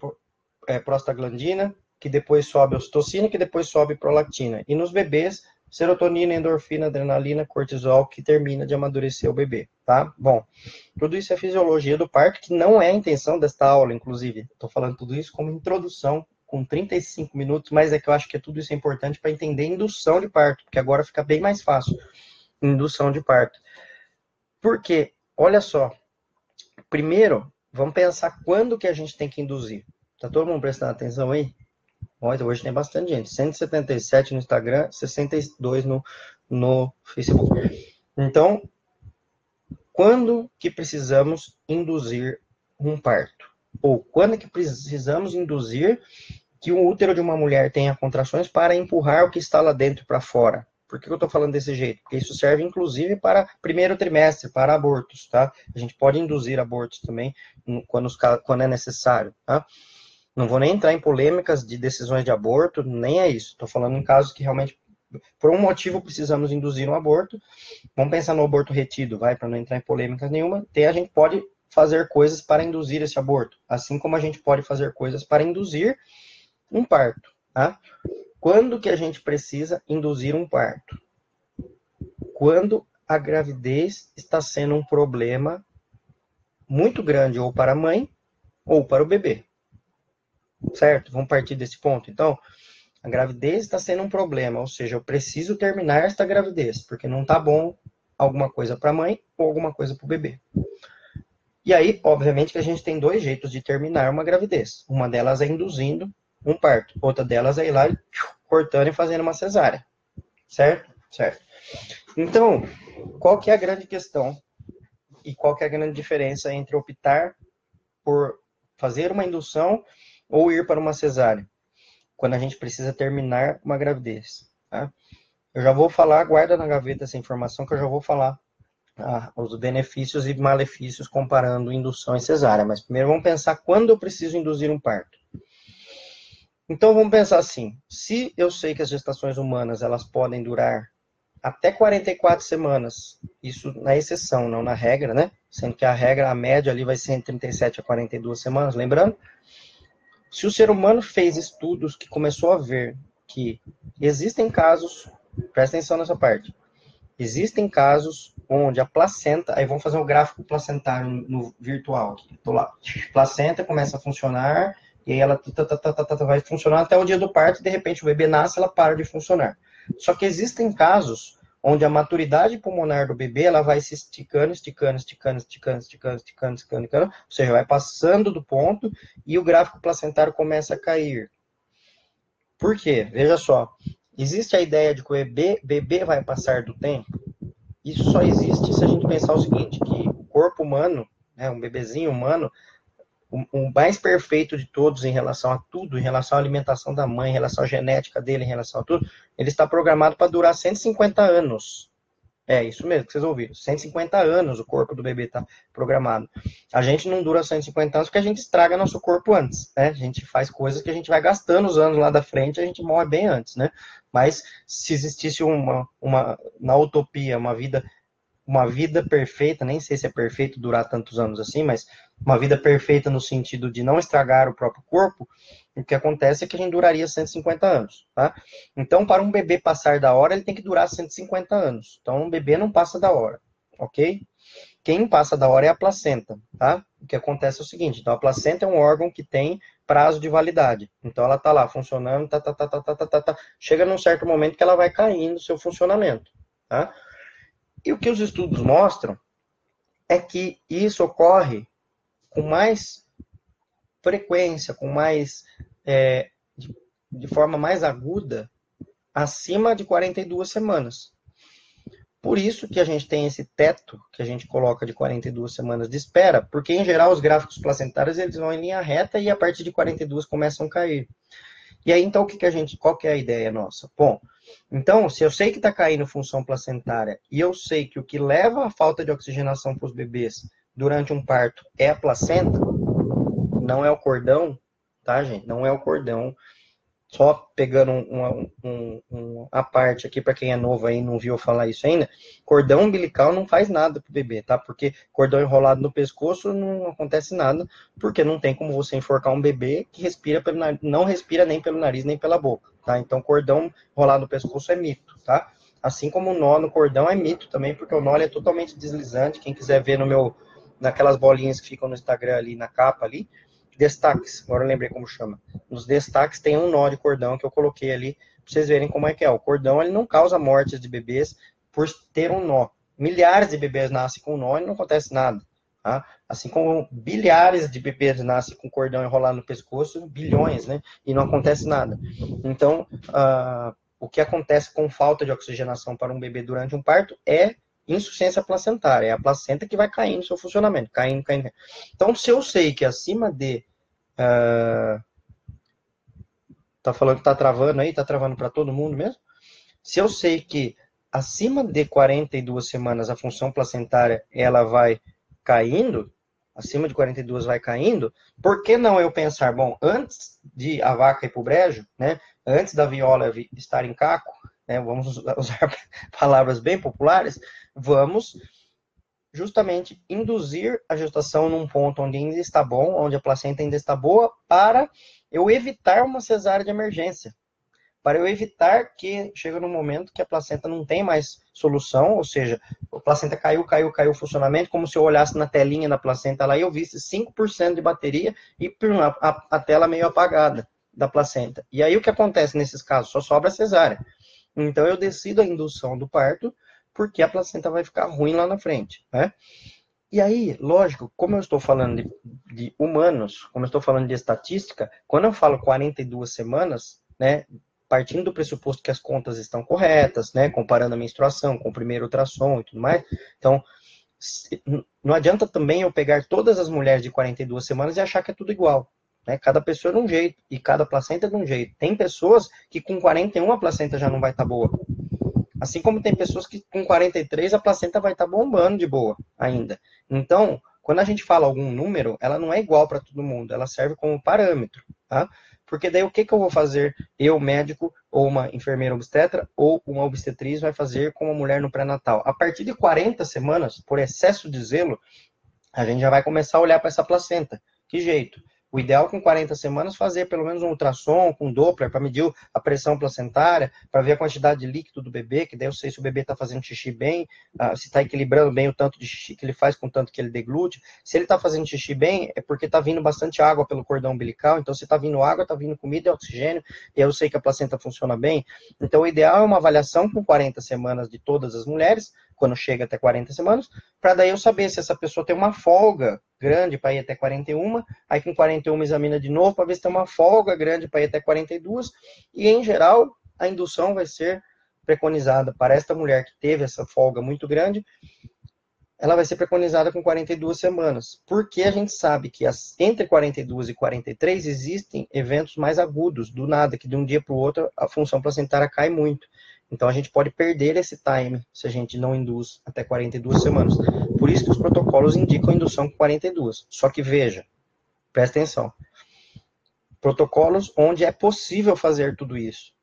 é, prostaglandina, que depois sobe ocitocina, que depois sobe prolactina. E nos bebês, serotonina, endorfina, adrenalina, cortisol, que termina de amadurecer o bebê, tá? Bom, tudo isso é fisiologia do parto, que não é a intenção desta aula, inclusive. Estou falando tudo isso como introdução, com 35 minutos, mas é que eu acho que tudo isso é importante para entender indução de parto, porque agora fica bem mais fácil indução de parto. Porque, olha só, primeiro, vamos pensar quando que a gente tem que induzir. Tá todo mundo prestando atenção aí? Olha, hoje tem bastante gente. 177 no Instagram, 62 no, no Facebook. Então, quando que precisamos induzir um parto? Ou quando que precisamos induzir que o útero de uma mulher tenha contrações para empurrar o que está lá dentro para fora? Por que eu estou falando desse jeito? Porque isso serve, inclusive, para primeiro trimestre, para abortos, tá? A gente pode induzir abortos também quando, quando é necessário, tá? Não vou nem entrar em polêmicas de decisões de aborto, nem é isso. Estou falando em casos que realmente, por um motivo, precisamos induzir um aborto. Vamos pensar no aborto retido, vai, para não entrar em polêmicas nenhuma. Tem, a gente pode fazer coisas para induzir esse aborto, assim como a gente pode fazer coisas para induzir um parto, tá? Quando que a gente precisa induzir um parto? Quando a gravidez está sendo um problema muito grande ou para a mãe ou para o bebê. Certo? Vamos partir desse ponto. Então, a gravidez está sendo um problema, ou seja, eu preciso terminar esta gravidez, porque não está bom alguma coisa para a mãe ou alguma coisa para o bebê. E aí, obviamente, que a gente tem dois jeitos de terminar uma gravidez. Uma delas é induzindo um parto. Outra delas é ir lá cortando e fazendo uma cesárea. Certo? Certo. Então, qual que é a grande questão e qual que é a grande diferença entre optar por fazer uma indução ou ir para uma cesárea? Quando a gente precisa terminar uma gravidez. Tá? Eu já vou falar, guarda na gaveta essa informação que eu já vou falar ah, os benefícios e malefícios comparando indução e cesárea. Mas primeiro vamos pensar quando eu preciso induzir um parto. Então vamos pensar assim: se eu sei que as gestações humanas elas podem durar até 44 semanas, isso na exceção, não na regra, né? Sendo que a regra, a média ali vai ser entre 37 a 42 semanas, lembrando. Se o ser humano fez estudos que começou a ver que existem casos, presta atenção nessa parte, existem casos onde a placenta, aí vamos fazer um gráfico placentário no virtual aqui, tô lá, placenta começa a funcionar, e aí ela vai funcionar até o dia do parto, e de repente o bebê nasce ela para de funcionar. Só que existem casos onde a maturidade pulmonar do bebê ela vai se esticando, esticando, esticando, esticando, esticando, esticando, esticando, esticando ou seja, vai passando do ponto e o gráfico placentário começa a cair. Por quê? Veja só, existe a ideia de que o bebê, bebê vai passar do tempo? Isso só existe se a gente pensar o seguinte, que o corpo humano, né, um bebezinho humano, o, mais perfeito de todos em relação a tudo, em relação à alimentação da mãe, em relação à genética dele, em relação a tudo, ele está programado para durar 150 anos. É isso mesmo que vocês ouviram. 150 anos o corpo do bebê está programado. A gente não dura 150 anos porque a gente estraga nosso corpo antes, né? A gente faz coisas que a gente vai gastando os anos lá da frente, a gente morre bem antes, né? Mas se existisse uma, uma na utopia, uma vida uma vida perfeita, nem sei se é perfeito durar tantos anos assim, mas uma vida perfeita no sentido de não estragar o próprio corpo, o que acontece é que a gente duraria 150 anos, tá? Então, para um bebê passar da hora, ele tem que durar 150 anos. Então, um bebê não passa da hora, ok? Quem passa da hora é a placenta, tá? O que acontece é o seguinte, então a placenta é um órgão que tem prazo de validade. Então ela tá lá funcionando, tá, tá, tá, tá, tá, tá, tá. tá. Chega num certo momento que ela vai caindo seu funcionamento, tá? E o que os estudos mostram é que isso ocorre com mais frequência, com mais é, de, de forma mais aguda, acima de 42 semanas. Por isso que a gente tem esse teto que a gente coloca de 42 semanas de espera, porque em geral os gráficos placentários eles vão em linha reta e a partir de 42 começam a cair. E aí então o que, que a gente, qual que é a ideia nossa? Bom, então se eu sei que está caindo função placentária e eu sei que o que leva à falta de oxigenação para os bebês durante um parto é a placenta, não é o cordão, tá, gente? Não é o cordão. Só pegando uma, um, a parte aqui, para quem é novo aí não viu falar isso ainda, cordão umbilical não faz nada pro bebê, tá? Porque cordão enrolado no pescoço não acontece nada, porque não tem como você enforcar um bebê que respira pelo nariz, não respira nem pelo nariz nem pela boca, tá? Então cordão enrolado no pescoço é mito, tá? Assim como o nó no cordão é mito também, porque o nó é totalmente deslizante. Quem quiser ver no meu naquelas bolinhas que ficam no Instagram ali, na capa ali, destaques, agora eu lembrei como chama. Nos destaques tem um nó de cordão que eu coloquei ali, pra vocês verem como é que é. O cordão, ele não causa mortes de bebês, por ter um nó. Milhares de bebês nascem com nó e não acontece nada. Tá? Assim como bilhares de bebês nascem com cordão enrolado no pescoço, bilhões, né? E não acontece nada. Então, uh, o que acontece com falta de oxigenação para um bebê durante um parto é insuficiência placentária. É a placenta que vai caindo no seu funcionamento, caindo, caindo. Então, se eu sei que acima de. Uh, tá falando que tá travando aí? Tá travando para todo mundo mesmo? Se eu sei que acima de 42 semanas a função placentária ela vai caindo, acima de 42 vai caindo, por que não eu pensar, bom, antes de a vaca ir para o brejo, né, antes da viola estar em caco, né, vamos usar palavras bem populares, vamos justamente induzir a gestação num ponto onde ainda está bom, onde a placenta ainda está boa, para eu evitar uma cesárea de emergência para eu evitar que chegue no momento que a placenta não tem mais solução, ou seja, a placenta caiu, caiu, caiu o funcionamento, como se eu olhasse na telinha da placenta lá e eu visse 5% de bateria e a, a, a, tela meio apagada da placenta. E aí o que acontece nesses casos? Só sobra a cesárea. Então eu decido a indução do parto, porque a placenta vai ficar ruim lá na frente, né? E aí, lógico, como eu estou falando de, de humanos, como eu estou falando de estatística, quando eu falo 42 semanas, né, partindo do pressuposto que as contas estão corretas, né, comparando a menstruação com o primeiro ultrassom e tudo mais. Então, não adianta também eu pegar todas as mulheres de 42 semanas e achar que é tudo igual. Né? Cada pessoa é de um jeito e cada placenta é de um jeito. Tem pessoas que com 41 a placenta já não vai estar tá boa. Assim como tem pessoas que com 43 a placenta vai estar tá bombando de boa ainda. Então, quando a gente fala algum número, ela não é igual para todo mundo, ela serve como parâmetro, tá? Porque daí o que, que eu vou fazer, eu, médico, ou uma enfermeira obstetra, ou uma obstetriz vai fazer com uma mulher no pré-natal? A partir de 40 semanas, por excesso de zelo, a gente já vai começar a olhar para essa placenta. Que jeito? O ideal com 40 semanas fazer pelo menos um ultrassom com Doppler para medir a pressão placentária, para ver a quantidade de líquido do bebê, que daí eu sei se o bebê está fazendo xixi bem, uh, se está equilibrando bem o tanto de xixi que ele faz com o tanto que ele deglute. Se ele está fazendo xixi bem, é porque está vindo bastante água pelo cordão umbilical. Então, se está vindo água, está vindo comida e oxigênio, e eu sei que a placenta funciona bem. Então, o ideal é uma avaliação com 40 semanas de todas as mulheres, quando chega até 40 semanas, para daí eu saber se essa pessoa tem uma folga grande para ir até 41, aí com 41 examina de novo para ver se tem uma folga grande para ir até 42, e em geral a indução vai ser preconizada para esta mulher que teve essa folga muito grande, ela vai ser preconizada com 42 semanas, porque a gente sabe que as, entre 42 e 43 existem eventos mais agudos, do nada, que de um dia para o outro a função placentária cai muito. Então a gente pode perder esse time se a gente não induz até 42 semanas. Por isso que os protocolos indicam indução com 42. Só que veja, presta atenção. Protocolos onde é possível fazer tudo isso.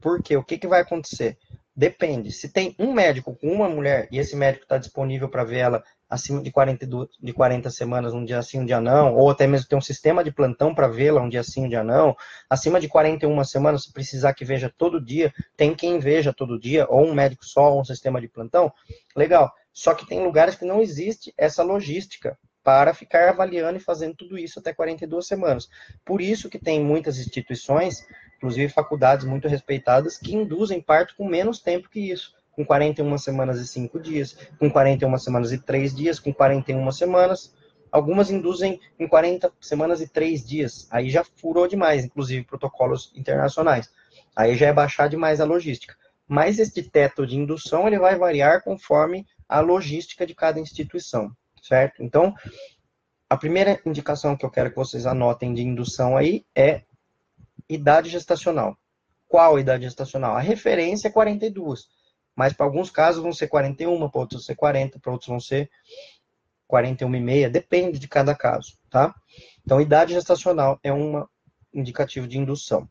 Porque o que, que vai acontecer? Depende. Se tem um médico com uma mulher e esse médico está disponível para ver ela acima de 42, de 40 semanas, um dia sim, um dia não, ou até mesmo ter um sistema de plantão para vê-la um dia sim, um dia não. Acima de 41 semanas, se precisar que veja todo dia, tem quem veja todo dia, ou um médico só, ou um sistema de plantão. Legal. Só que tem lugares que não existe essa logística para ficar avaliando e fazendo tudo isso até 42 semanas. Por isso que tem muitas instituições, inclusive faculdades muito respeitadas, que induzem parto com menos tempo que isso com 41 semanas e 5 dias, com 41 semanas e 3 dias, com 41 semanas. Algumas induzem em 40 semanas e 3 dias. Aí já furou demais, inclusive protocolos internacionais. Aí já é baixar demais a logística. Mas este teto de indução ele vai variar conforme a logística de cada instituição, certo? Então, a primeira indicação que eu quero que vocês anotem de indução aí é idade gestacional. Qual idade gestacional? A referência é 42 mas para alguns casos vão ser 41, para outros ser 40, para outros vão ser 41,5, depende de cada caso, tá? Então, idade gestacional é um indicativo de indução.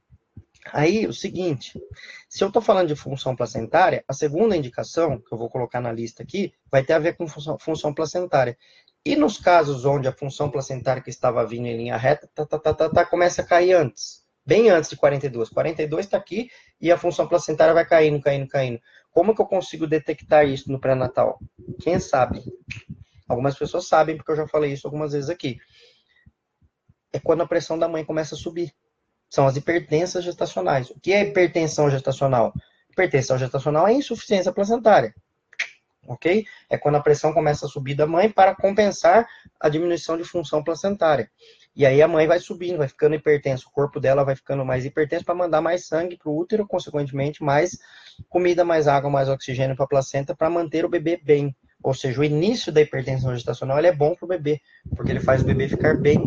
Aí, o seguinte, se eu estou falando de função placentária, a segunda indicação, que eu vou colocar na lista aqui, vai ter a ver com função, função placentária. E nos casos onde a função placentária que estava vindo em linha reta, tá, tá, tá, tá, tá começa a cair antes, bem antes de 42. 42 está aqui e a função placentária vai caindo, caindo, caindo. Como que eu consigo detectar isso no pré-natal? Quem sabe? Algumas pessoas sabem, porque eu já falei isso algumas vezes aqui. É quando a pressão da mãe começa a subir. São as hipertensas gestacionais. O que é hipertensão gestacional? Hipertensão gestacional é insuficiência placentária. ok? É quando a pressão começa a subir da mãe para compensar a diminuição de função placentária. E aí a mãe vai subindo, vai ficando hipertensa, o corpo dela vai ficando mais hipertenso para mandar mais sangue para o útero, consequentemente, mais comida, mais água, mais oxigênio para a placenta para manter o bebê bem. Ou seja, o início da hipertensão gestacional é bom para o bebê, porque ele faz o bebê ficar bem.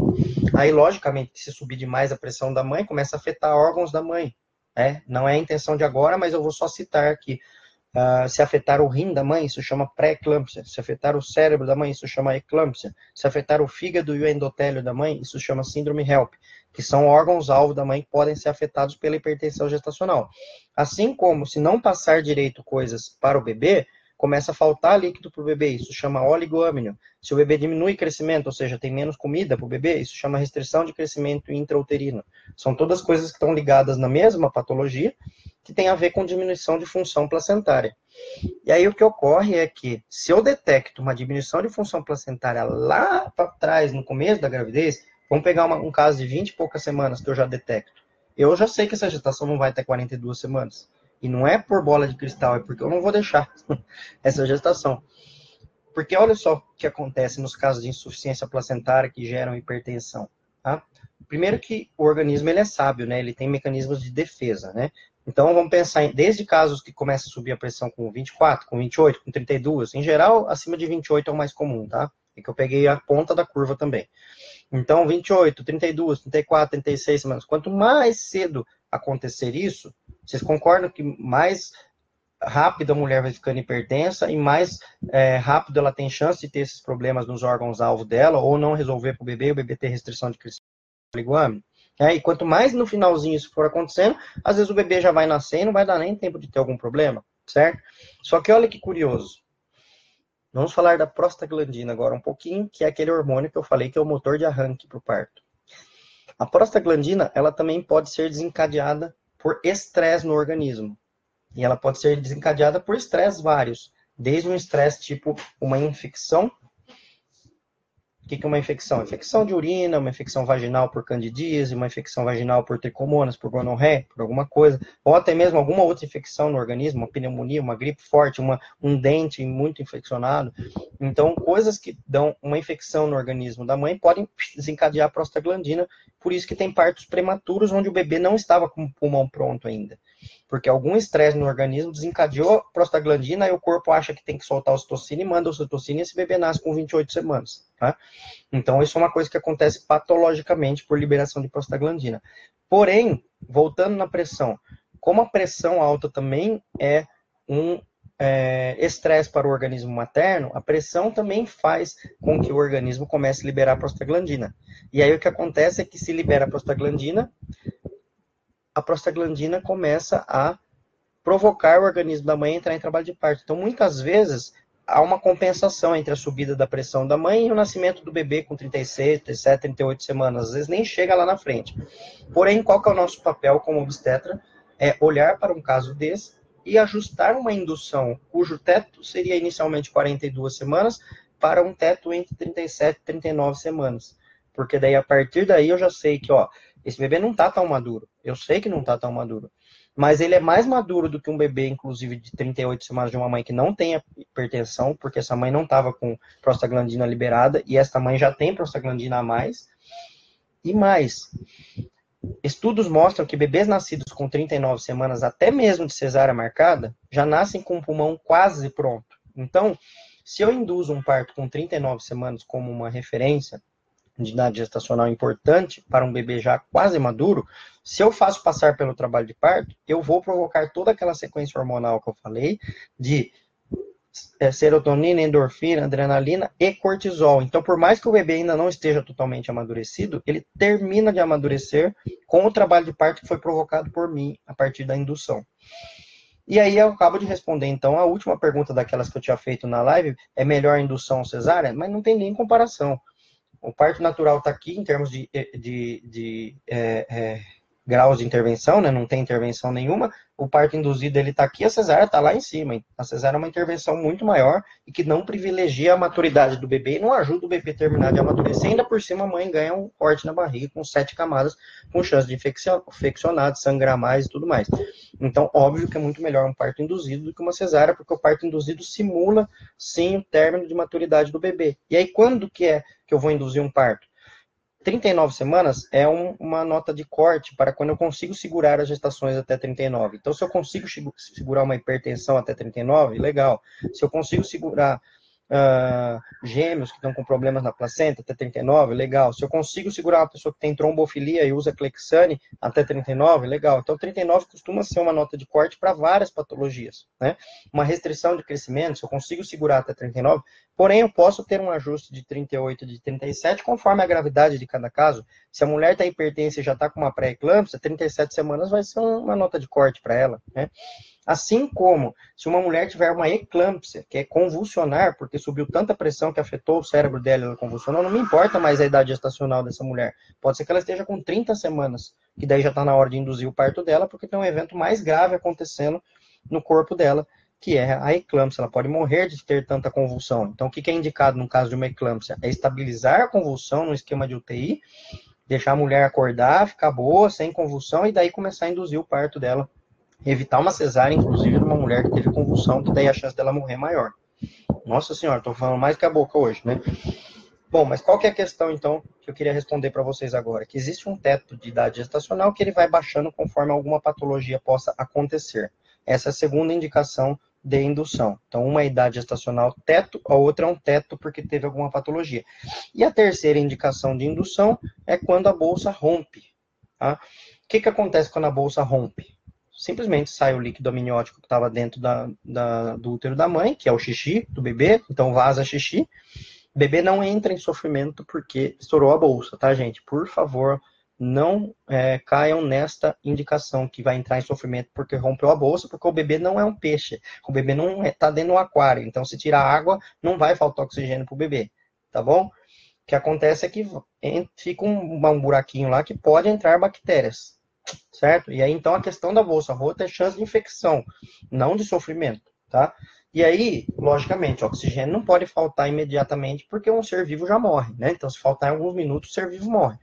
Aí, logicamente, se subir demais a pressão da mãe, começa a afetar órgãos da mãe. Né? Não é a intenção de agora, mas eu vou só citar aqui. Uh, se afetar o rim da mãe, isso chama pré-eclâmpsia. Se afetar o cérebro da mãe, isso chama eclâmpsia. Se afetar o fígado e o endotélio da mãe, isso chama síndrome HELP, que são órgãos-alvo da mãe que podem ser afetados pela hipertensão gestacional. Assim como, se não passar direito coisas para o bebê, começa a faltar líquido para o bebê, isso chama oligoâmino. Se o bebê diminui crescimento, ou seja, tem menos comida para o bebê, isso chama restrição de crescimento intrauterino. São todas coisas que estão ligadas na mesma patologia, que tem a ver com diminuição de função placentária. E aí o que ocorre é que, se eu detecto uma diminuição de função placentária lá para trás, no começo da gravidez, vamos pegar uma, um caso de 20 e poucas semanas que eu já detecto. Eu já sei que essa gestação não vai até 42 semanas. E não é por bola de cristal, é porque eu não vou deixar essa gestação. Porque olha só o que acontece nos casos de insuficiência placentária que geram hipertensão. Tá? Primeiro que o organismo ele é sábio, né? Ele tem mecanismos de defesa, né? Então vamos pensar em, desde casos que começa a subir a pressão com 24, com 28, com 32, em geral acima de 28 é o mais comum, tá? É que eu peguei a ponta da curva também. Então 28, 32, 34, 36 semanas. Quanto mais cedo acontecer isso, vocês concordam que mais rápido a mulher vai ficando hipertensa e mais é, rápido ela tem chance de ter esses problemas nos órgãos-alvo dela ou não resolver para o bebê, o bebê ter restrição de crescimento É, e quanto mais no finalzinho isso for acontecendo, às vezes o bebê já vai nascer e não vai dar nem tempo de ter algum problema, certo? Só que olha que curioso. Vamos falar da prostaglandina agora um pouquinho, que é aquele hormônio que eu falei que é o motor de arranque para o parto. A prostaglandina, ela também pode ser desencadeada por estresse no organismo. E ela pode ser desencadeada por estresse vários, desde um estresse tipo uma infecção o que é uma infecção? Infecção de urina, uma infecção vaginal por candidíase, uma infecção vaginal por tricomonas, por gonorreia, por alguma coisa, ou até mesmo alguma outra infecção no organismo, uma pneumonia, uma gripe forte, uma, um dente muito infeccionado. Então, coisas que dão uma infecção no organismo da mãe podem desencadear a prostaglandina, por isso que tem partos prematuros onde o bebê não estava com o pulmão pronto ainda porque algum estresse no organismo desencadeou prostaglandina e o corpo acha que tem que soltar ocitocina e manda ocitocina e esse bebê nasce com 28 semanas, tá? Então, isso é uma coisa que acontece patologicamente por liberação de prostaglandina. Porém, voltando na pressão, como a pressão alta também é um é, estresse para o organismo materno, a pressão também faz com que o organismo comece a liberar prostaglandina. E aí o que acontece é que se libera prostaglandina, a prostaglandina começa a provocar o organismo da mãe a entrar em trabalho de parto. Então, muitas vezes, há uma compensação entre a subida da pressão da mãe e o nascimento do bebê com 36, 37, 38 semanas. Às vezes nem chega lá na frente. Porém, qual que é o nosso papel como obstetra? É olhar para um caso desse e ajustar uma indução cujo teto seria inicialmente 42 semanas para um teto entre 37 e 39 semanas. Porque daí, a partir daí, eu já sei que, ó, esse bebê não tá tão maduro. Eu sei que não tá tão maduro. Mas ele é mais maduro do que um bebê, inclusive, de 38 semanas de uma mãe que não tem hipertensão, porque essa mãe não estava com prostaglandina liberada, e esta mãe já tem prostaglandina a mais. E mais, estudos mostram que bebês nascidos com 39 semanas, até mesmo de cesárea marcada, já nascem com o pulmão quase pronto. Então, se eu induzo um parto com 39 semanas como uma referência, de idade gestacional importante para um bebê já quase maduro, se eu faço passar pelo trabalho de parto, eu vou provocar toda aquela sequência hormonal que eu falei de é, serotonina, endorfina, adrenalina e cortisol. Então, por mais que o bebê ainda não esteja totalmente amadurecido, ele termina de amadurecer com o trabalho de parto que foi provocado por mim a partir da indução. E aí eu acabo de responder, então, a última pergunta daquelas que eu tinha feito na live, é melhor indução cesárea? Mas não tem nem comparação. O parto natural está aqui em termos de, de, de é, é, graus de intervenção, né? Não tem intervenção nenhuma. O parto induzido ele está aqui, a cesárea está lá em cima. A cesárea é uma intervenção muito maior e que não privilegia a maturidade do bebê e não ajuda o bebê a terminar de amadurecer. Ainda por cima, a mãe ganha um corte na barriga com sete camadas, com chance de infeccionar, de sangrar mais e tudo mais. Então, óbvio que é muito melhor um parto induzido do que uma cesárea, porque o parto induzido simula, sim, o término de maturidade do bebê. E aí, quando que é que eu vou induzir um parto? 39 semanas é um, uma nota de corte para quando eu consigo segurar as gestações até 39. Então, se eu consigo segurar uma hipertensão até 39, legal. Se eu consigo segurar uh, gêmeos que estão com problemas na placenta até 39, legal. Se eu consigo segurar uma pessoa que tem trombofilia e usa Clexane até 39, legal. Então, 39 costuma ser uma nota de corte para várias patologias, né? Uma restrição de crescimento, se eu consigo segurar até 39, porém eu posso ter um ajuste de 38, de 37, conforme a gravidade de cada caso. Se a mulher está hipertensa e já está com uma pré-eclâmpsia, 37 semanas vai ser uma nota de corte para ela, né? Assim como se uma mulher tiver uma eclâmpsia, que é convulsionar, porque subiu tanta pressão que afetou o cérebro dela e ela convulsionou, não me importa mais a idade gestacional dessa mulher. Pode ser que ela esteja com 30 semanas, que daí já está na hora de induzir o parto dela, porque tem um evento mais grave acontecendo no corpo dela, que é a eclâmpsia. Ela pode morrer de ter tanta convulsão. Então, o que é indicado no caso de uma eclâmpsia? É estabilizar a convulsão no esquema de UTI, deixar a mulher acordar, ficar boa, sem convulsão, e daí começar a induzir o parto dela evitar uma cesárea, inclusive, numa mulher que teve convulsão, que daí a chance dela morrer é maior. Nossa senhora, tô falando mais que a boca hoje, né? Bom, mas qual que é a questão, então, que eu queria responder para vocês agora? Que existe um teto de idade gestacional que ele vai baixando conforme alguma patologia possa acontecer. Essa é a segunda indicação de indução. Então, uma é idade gestacional teto, a outra é um teto porque teve alguma patologia. E a terceira indicação de indução é quando a bolsa rompe. Tá? O que, que acontece quando a bolsa rompe? Simplesmente sai o líquido amniótico que estava dentro da, da, do útero da mãe, que é o xixi do bebê, então vaza xixi. O bebê não entra em sofrimento porque estourou a bolsa, tá, gente? Por favor, não é, caiam nesta indicação que vai entrar em sofrimento porque rompeu a bolsa, porque o bebê não é um peixe, o bebê não está é, dentro do aquário, então se tirar água, não vai faltar oxigênio para o bebê, tá bom? O que acontece é que fica um, um buraquinho lá que pode entrar bactérias, certo? E aí, então, a questão da bolsa rota é chance de infecção, não de sofrimento, tá? E aí, logicamente, oxigênio não pode faltar imediatamente porque um ser vivo já morre, né? Então, se faltar em alguns minutos, o ser vivo morre.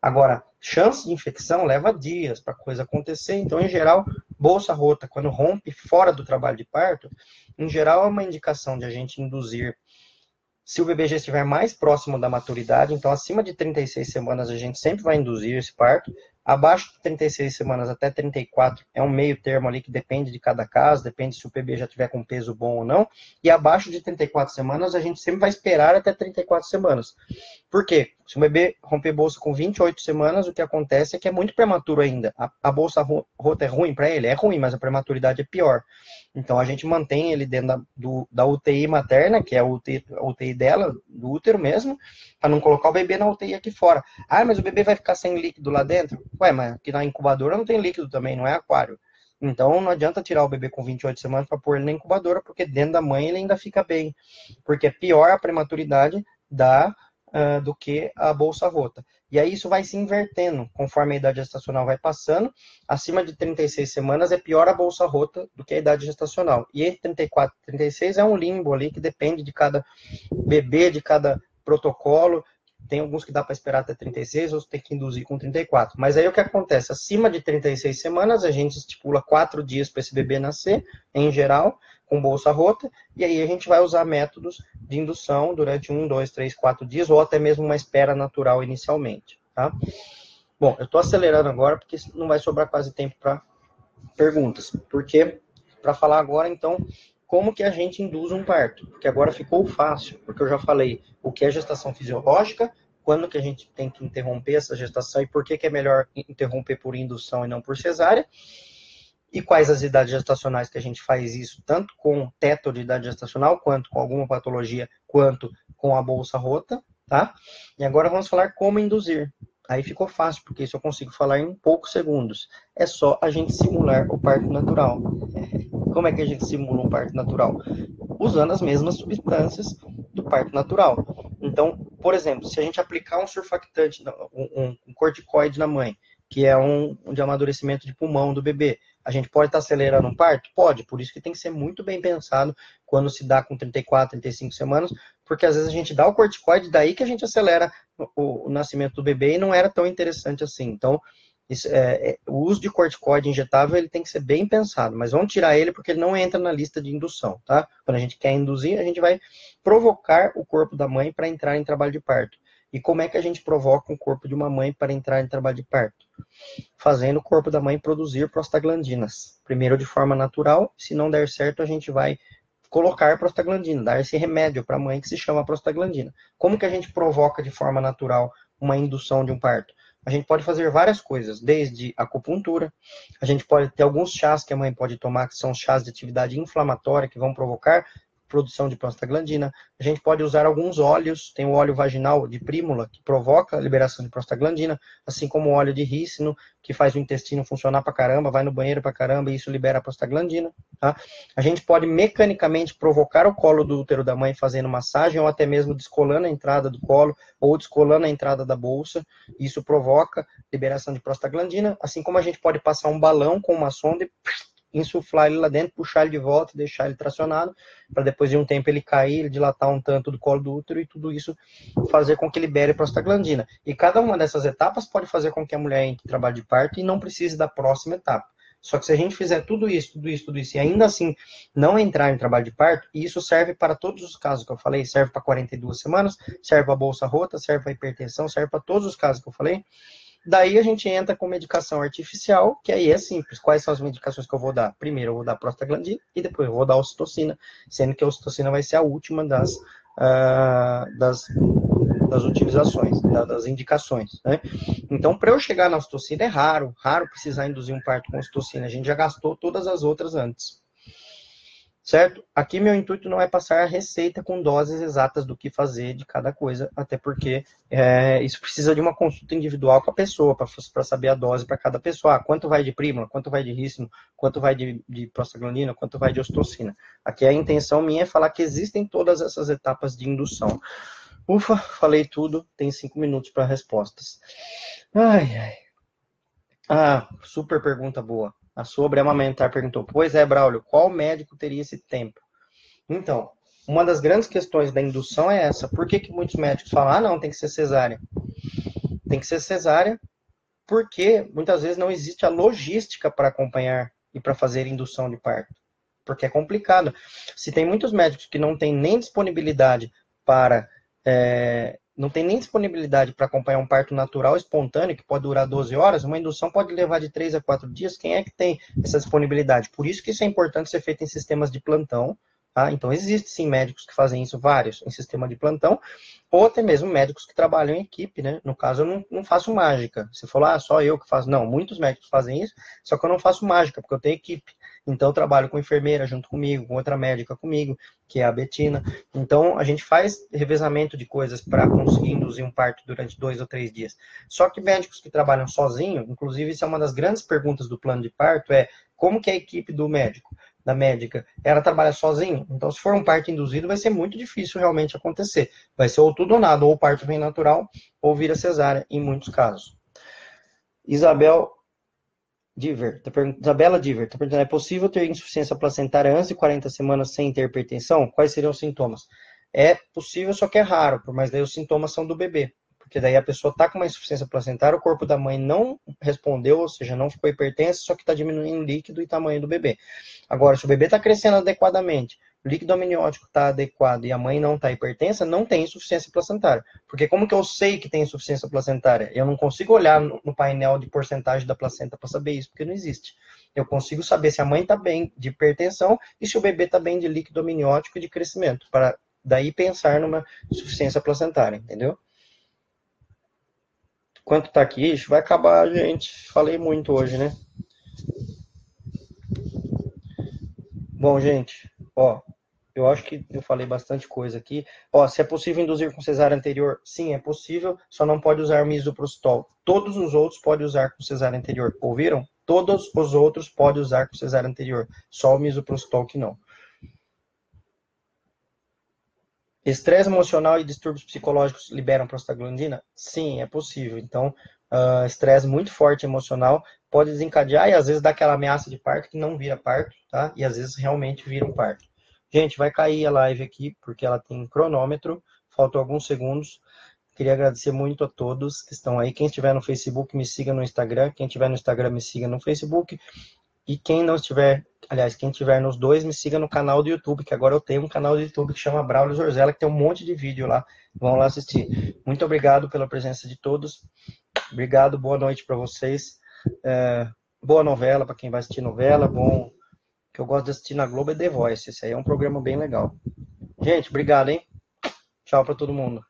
Agora, chance de infecção leva dias para a coisa acontecer. Então, em geral, bolsa rota, quando rompe fora do trabalho de parto, em geral é uma indicação de a gente induzir. Se o bebê já estiver mais próximo da maturidade, então acima de 36 semanas a gente sempre vai induzir esse parto. Abaixo de 36 semanas até 34 é um meio termo ali que depende de cada caso, depende se o bebê já tiver com peso bom ou não. E abaixo de 34 semanas a gente sempre vai esperar até 34 semanas. Por quê? Se o bebê romper bolsa com 28 semanas, o que acontece é que é muito prematuro ainda. A, a bolsa rota é ruim para ele? É ruim, mas a prematuridade é pior. Então a gente mantém ele dentro da, do, da UTI materna, que é a UTI, a UTI dela, do útero mesmo, para não colocar o bebê na UTI aqui fora. Ah, mas o bebê vai ficar sem líquido lá dentro? Ué, mas aqui na incubadora não tem líquido também, não é aquário. Então não adianta tirar o bebê com 28 semanas para pôr ele na incubadora, porque dentro da mãe ele ainda fica bem. Porque é pior a prematuridade da uh, do que a bolsa rota. E aí isso vai se invertendo conforme a idade gestacional vai passando. Acima de 36 semanas é pior a bolsa rota do que a idade gestacional. E entre 34 e 36 é um limbo ali que depende de cada bebê, de cada protocolo. Tem alguns que dá para esperar até 36, outros tem que induzir com 34. Mas aí o que acontece? Acima de 36 semanas, a gente estipula quatro dias para esse bebê nascer, em geral, com bolsa rota, e aí a gente vai usar métodos de indução durante um, dois, três, quatro dias, ou até mesmo uma espera natural inicialmente, tá? Bom, eu estou acelerando agora porque não vai sobrar quase tempo para perguntas, porque para falar agora, então, como que a gente induz um parto, porque agora ficou fácil, porque eu já falei o que é gestação fisiológica, quando que a gente tem que interromper essa gestação e por que, que é melhor interromper por indução e não por cesárea, e quais as idades gestacionais que a gente faz isso, tanto com teto de idade gestacional, quanto com alguma patologia, quanto com a bolsa rota, tá? E agora vamos falar como induzir. Aí ficou fácil, porque isso eu consigo falar em poucos segundos. É só a gente simular o parto natural. Como é que a gente simula um parto natural? Usando as mesmas substâncias do parto natural. Então, por exemplo, se a gente aplicar um surfactante, um, corticoide na mãe, que é um de amadurecimento de pulmão do bebê. A gente pode estar acelerando um parto? Pode, por isso que tem que ser muito bem pensado quando se dá com 34, 35 semanas, porque às vezes a gente dá o corticoide, daí que a gente acelera o, o nascimento do bebê e não era tão interessante assim. Então, isso, é, é, o uso de corticoide injetável ele tem que ser bem pensado, mas vamos tirar ele porque ele não entra na lista de indução, tá? Quando a gente quer induzir, a gente vai provocar o corpo da mãe para entrar em trabalho de parto. E como é que a gente provoca o corpo de uma mãe para entrar em trabalho de parto? Fazendo o corpo da mãe produzir prostaglandinas. Primeiro de forma natural, se não der certo, a gente vai colocar prostaglandina, dar esse remédio para a mãe que se chama prostaglandina. Como que a gente provoca de forma natural uma indução de um parto? A gente pode fazer várias coisas, desde acupuntura, a gente pode ter alguns chás que a mãe pode tomar, que são chás de atividade inflamatória, que vão provocar produção de prostaglandina. A gente pode usar alguns óleos, tem o óleo vaginal de prímula, que provoca a liberação de prostaglandina, assim como o óleo de rícino, que faz o intestino funcionar para caramba, vai no banheiro para caramba e isso libera a prostaglandina. Tá? A gente pode mecanicamente provocar o colo do útero da mãe fazendo massagem ou até mesmo descolando a entrada do colo ou descolando a entrada da bolsa. Isso provoca liberação de prostaglandina, assim como a gente pode passar um balão com uma sonda e insuflar ele lá dentro, puxar ele de volta deixar ele tracionado, para depois de um tempo ele cair, ele dilatar um tanto do colo do útero e tudo isso fazer com que libere prostaglandina. E cada uma dessas etapas pode fazer com que a mulher entre em trabalho de parto e não precise da próxima etapa. Só que se a gente fizer tudo isso, tudo isso, tudo isso, e ainda assim não entrar em trabalho de parto, e isso serve para todos os casos que eu falei, serve para 42 semanas, serve para bolsa rota, serve para hipertensão, serve para todos os casos que eu falei, Daí a gente entra com medicação artificial, que aí é simples. Quais são as medicações que eu vou dar? Primeiro eu vou dar prostaglandina e depois eu vou dar ocitocina, sendo que a ocitocina vai ser a última das, uh, das, das utilizações, das indicações. Né? Então, para eu chegar na ocitocina é raro, raro precisar induzir um parto com ocitocina. A gente já gastou todas as outras antes certo? Aqui meu intuito não é passar a receita com doses exatas do que fazer de cada coisa, até porque é, isso precisa de uma consulta individual com a pessoa, para saber a dose para cada pessoa. Ah, quanto vai de prímula, quanto vai de rícino, quanto vai de, de prostaglandina, quanto vai de ostocina. Aqui a intenção minha é falar que existem todas essas etapas de indução. Ufa, falei tudo, tem cinco minutos para respostas. Ai, ai. Ah, super pergunta boa. A sobre amamentar perguntou: Pois é, Braulio, qual médico teria esse tempo? Então, uma das grandes questões da indução é essa. Por que, que muitos médicos falam: ah, não, tem que ser cesárea? Tem que ser cesárea porque muitas vezes não existe a logística para acompanhar e para fazer indução de parto. Porque é complicado. Se tem muitos médicos que não têm nem disponibilidade para é, não tem nem disponibilidade para acompanhar um parto natural espontâneo, que pode durar 12 horas, uma indução pode levar de 3 a 4 dias. Quem é que tem essa disponibilidade? Por isso que isso é importante ser feito em sistemas de plantão. Tá? Então, existem sim médicos que fazem isso, vários, em sistema de plantão, ou até mesmo médicos que trabalham em equipe, né? No caso, eu não, não faço mágica. Você falou, ah, só eu que faço. Não, muitos médicos fazem isso, só que eu não faço mágica, porque eu tenho equipe. Então, eu trabalho com enfermeira junto comigo, com outra médica comigo, que é a Betina. Então, a gente faz revezamento de coisas para conseguir induzir um parto durante dois ou três dias. Só que médicos que trabalham sozinho, inclusive, isso é uma das grandes perguntas do plano de parto, é como que é a equipe do médico? da médica, ela trabalha sozinho. Então, se for um parto induzido, vai ser muito difícil realmente acontecer. Vai ser ou tudo ou nada, ou parto vem natural, ou vira cesárea, em muitos casos. Isabel Diver, tá Isabela Diver, está perguntando, é possível ter insuficiência placentária antes de 40 semanas sem ter hipertensão? Quais seriam os sintomas? É possível, só que é raro, mas daí os sintomas são do bebê. Porque daí a pessoa está com uma insuficiência placentária, o corpo da mãe não respondeu, ou seja, não ficou hipertensa, só que está diminuindo o líquido e tamanho do bebê. Agora, se o bebê está crescendo adequadamente, líquido amniótico está adequado e a mãe não está hipertensa, não tem insuficiência placentária. Porque como que eu sei que tem insuficiência placentária? Eu não consigo olhar no painel de porcentagem da placenta para saber isso, porque não existe. Eu consigo saber se a mãe está bem de hipertensão e se o bebê está bem de líquido amniótico e de crescimento, para daí pensar numa insuficiência placentária, entendeu? Quanto está aqui? Isso vai acabar, gente. Falei muito hoje, né? Bom, gente, ó, eu acho que eu falei bastante coisa aqui. Ó, se é possível induzir com cesárea anterior, sim, é possível, só não pode usar misoprostol. Todos os outros podem usar com cesárea anterior. Ouviram? Todos os outros podem usar com cesárea anterior, só o misoprostol que não. Estresse emocional e distúrbios psicológicos liberam prostaglandina? Sim, é possível. Então, uh, estresse muito forte emocional pode desencadear e às vezes dá aquela ameaça de parto que não vira parto, tá? E às vezes realmente vira um parto. Gente, vai cair a live aqui porque ela tem cronômetro, faltam alguns segundos. Queria agradecer muito a todos que estão aí. Quem estiver no Facebook, me siga no Instagram. Quem estiver no Instagram, me siga no Facebook. E quem não estiver, aliás, quem estiver nos dois, me siga no canal do YouTube, que agora eu tenho um canal do YouTube que chama Braulio Zorzella, que tem um monte de vídeo lá. Vão lá assistir. Muito obrigado pela presença de todos. Obrigado, boa noite para vocês. É, boa novela para quem vai assistir novela. Bom, que eu gosto de assistir na Globo é The Voice. Esse aí é um programa bem legal. Gente, obrigado, hein? Tchau para todo mundo.